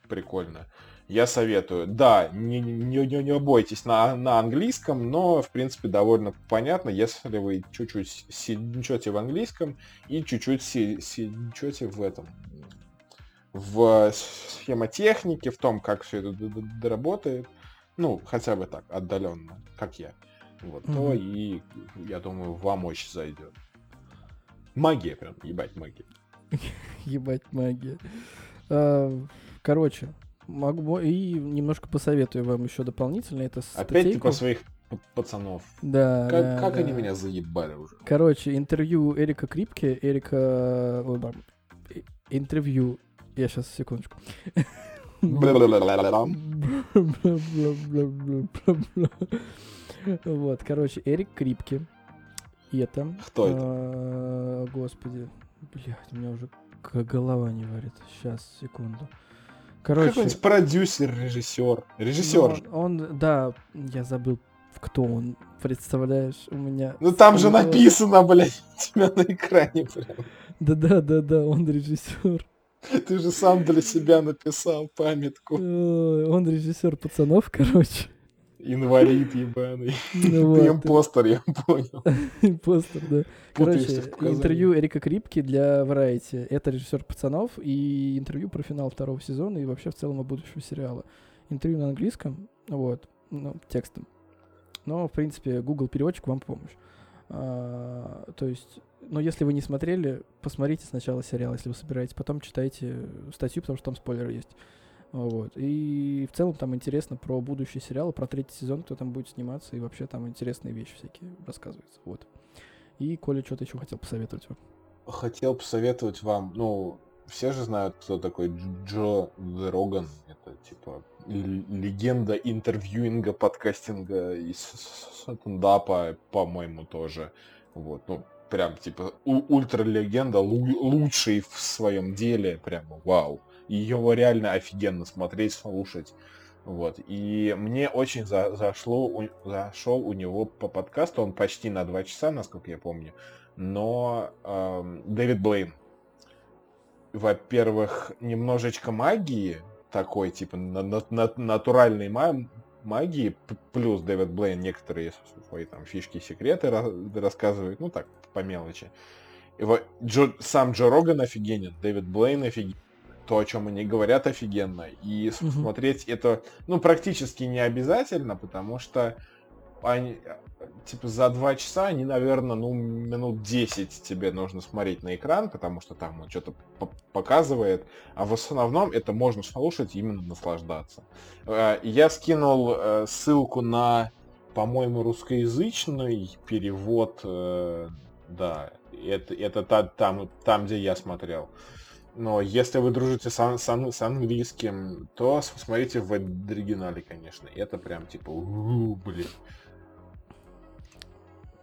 B: прикольно. Я советую. Да, не, не, не, не бойтесь на, на английском, но, в принципе, довольно понятно, если вы чуть-чуть сидите в английском и чуть-чуть сидите в этом, в схемотехнике, в том, как все это работает, ну, хотя бы так, отдаленно, как я, вот, mm-hmm. то и, я думаю, вам очень зайдет. Магия прям, ебать магия.
A: Ебать магия. А, короче, могу и немножко посоветую вам еще дополнительно. Это
B: Опять ты про своих пацанов.
A: Да.
B: Как,
A: да,
B: как
A: да.
B: они меня заебали уже.
A: Короче, интервью Эрика Крипке, Эрика... Интервью... Я сейчас, секундочку. Вот, короче, Эрик Крипке. И это...
B: Кто это?
A: А, господи, блядь, у меня уже голова не варит. Сейчас, секунду.
B: Короче... Какой-нибудь продюсер, режиссер. Режиссер.
A: Ну, он, он, да, я забыл, кто он. Представляешь, у меня...
B: Ну там же написано, блядь, у тебя на экране прям.
A: Да-да-да-да, он режиссер.
B: Ты же сам для себя написал памятку.
A: Он режиссер пацанов, короче.
B: Инвалид ебаный. Ну, Ты импостер, я понял.
A: Импостер, да. Короче, интервью Эрика Крипки для Variety. Это режиссер «Пацанов» и интервью про финал второго сезона и вообще в целом о будущем сериала. Интервью на английском, вот, ну, текстом. Но, в принципе, Google переводчик вам помощь. А, то есть, но если вы не смотрели, посмотрите сначала сериал, если вы собираетесь, потом читайте статью, потому что там спойлеры есть. Вот. И в целом там интересно про будущий сериал, про третий сезон, кто там будет сниматься, и вообще там интересные вещи всякие рассказываются. Вот. И Коля что-то еще хотел посоветовать вам.
B: Хотел посоветовать вам, ну, все же знают, кто такой Джо Роган. Это типа легенда интервьюинга, подкастинга и стендапа, по-моему, тоже. Вот, ну, прям типа ультра легенда, лучший в своем деле, прямо вау его реально офигенно смотреть, слушать. Вот. И мне очень за, зашло, у, зашел у него по подкасту, он почти на два часа, насколько я помню. Но эм, Дэвид Блейн, во-первых, немножечко магии, такой, типа, на, на, на, натуральной магии, плюс Дэвид Блейн некоторые свои там фишки, секреты рассказывает, ну так, по мелочи. Вот Джо, сам Джо Роган офигенен, Дэвид Блейн офигенен то, о чем они говорят, офигенно. И угу. смотреть это, ну, практически не обязательно, потому что они, типа, за два часа они, наверное, ну, минут 10 тебе нужно смотреть на экран, потому что там он что-то показывает, а в основном это можно слушать, именно наслаждаться. Э, я скинул э, ссылку на по-моему, русскоязычный перевод, э, да, это, это та, там, там, где я смотрел. Но если вы дружите с, с, с английским, то смотрите в оригинале, конечно. Это прям типа, у блин.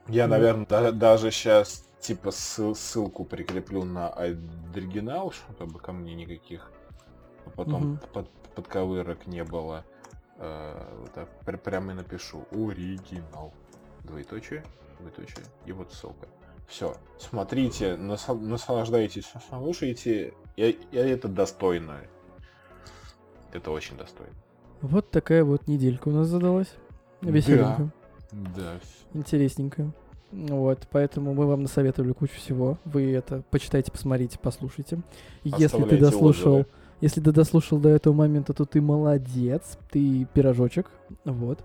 B: Я, наверное, да, даже сейчас типа ссыл, ссылку прикреплю на оригинал, чтобы ко мне никаких потом угу. под, подковырок не было. Э, вот так, пр прямо и напишу. Оригинал. Двоеточие, двоеточие. И вот ссылка. Все. Смотрите, наслаждайтесь, слушайте. И, и это достойно. Это очень достойно.
A: Вот такая вот неделька у нас задалась. Веселенькая.
B: Да. да.
A: Интересненькая. Вот, поэтому мы вам насоветовали кучу всего. Вы это почитайте, посмотрите, послушайте. Если ты дослушал, отзывы. если ты дослушал до этого момента, то ты молодец, ты пирожочек. Вот.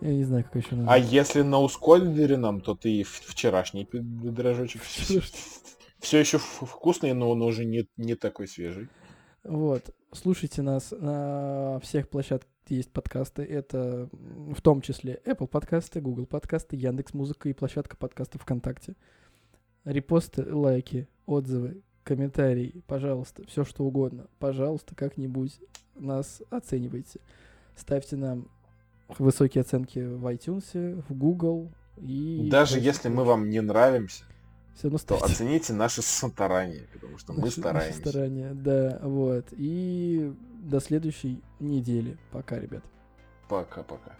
A: Я не знаю, как еще.
B: А если на ускоренном, то ты вчерашний пирожочек. Все еще вкусный, но он уже не, не такой свежий.
A: Вот. Слушайте нас на всех площадках, где есть подкасты. Это в том числе Apple подкасты, Google подкасты, Яндекс Музыка и площадка подкаста ВКонтакте. Репосты, лайки, отзывы, комментарии, пожалуйста, все что угодно. Пожалуйста, как-нибудь нас оценивайте. Ставьте нам высокие оценки в iTunes, в Google и...
B: Даже если мы вам не нравимся, все равно то оцените наши старания, потому что мы стараемся. Наши
A: старания, да, вот. И до следующей недели. Пока, ребят.
B: Пока-пока.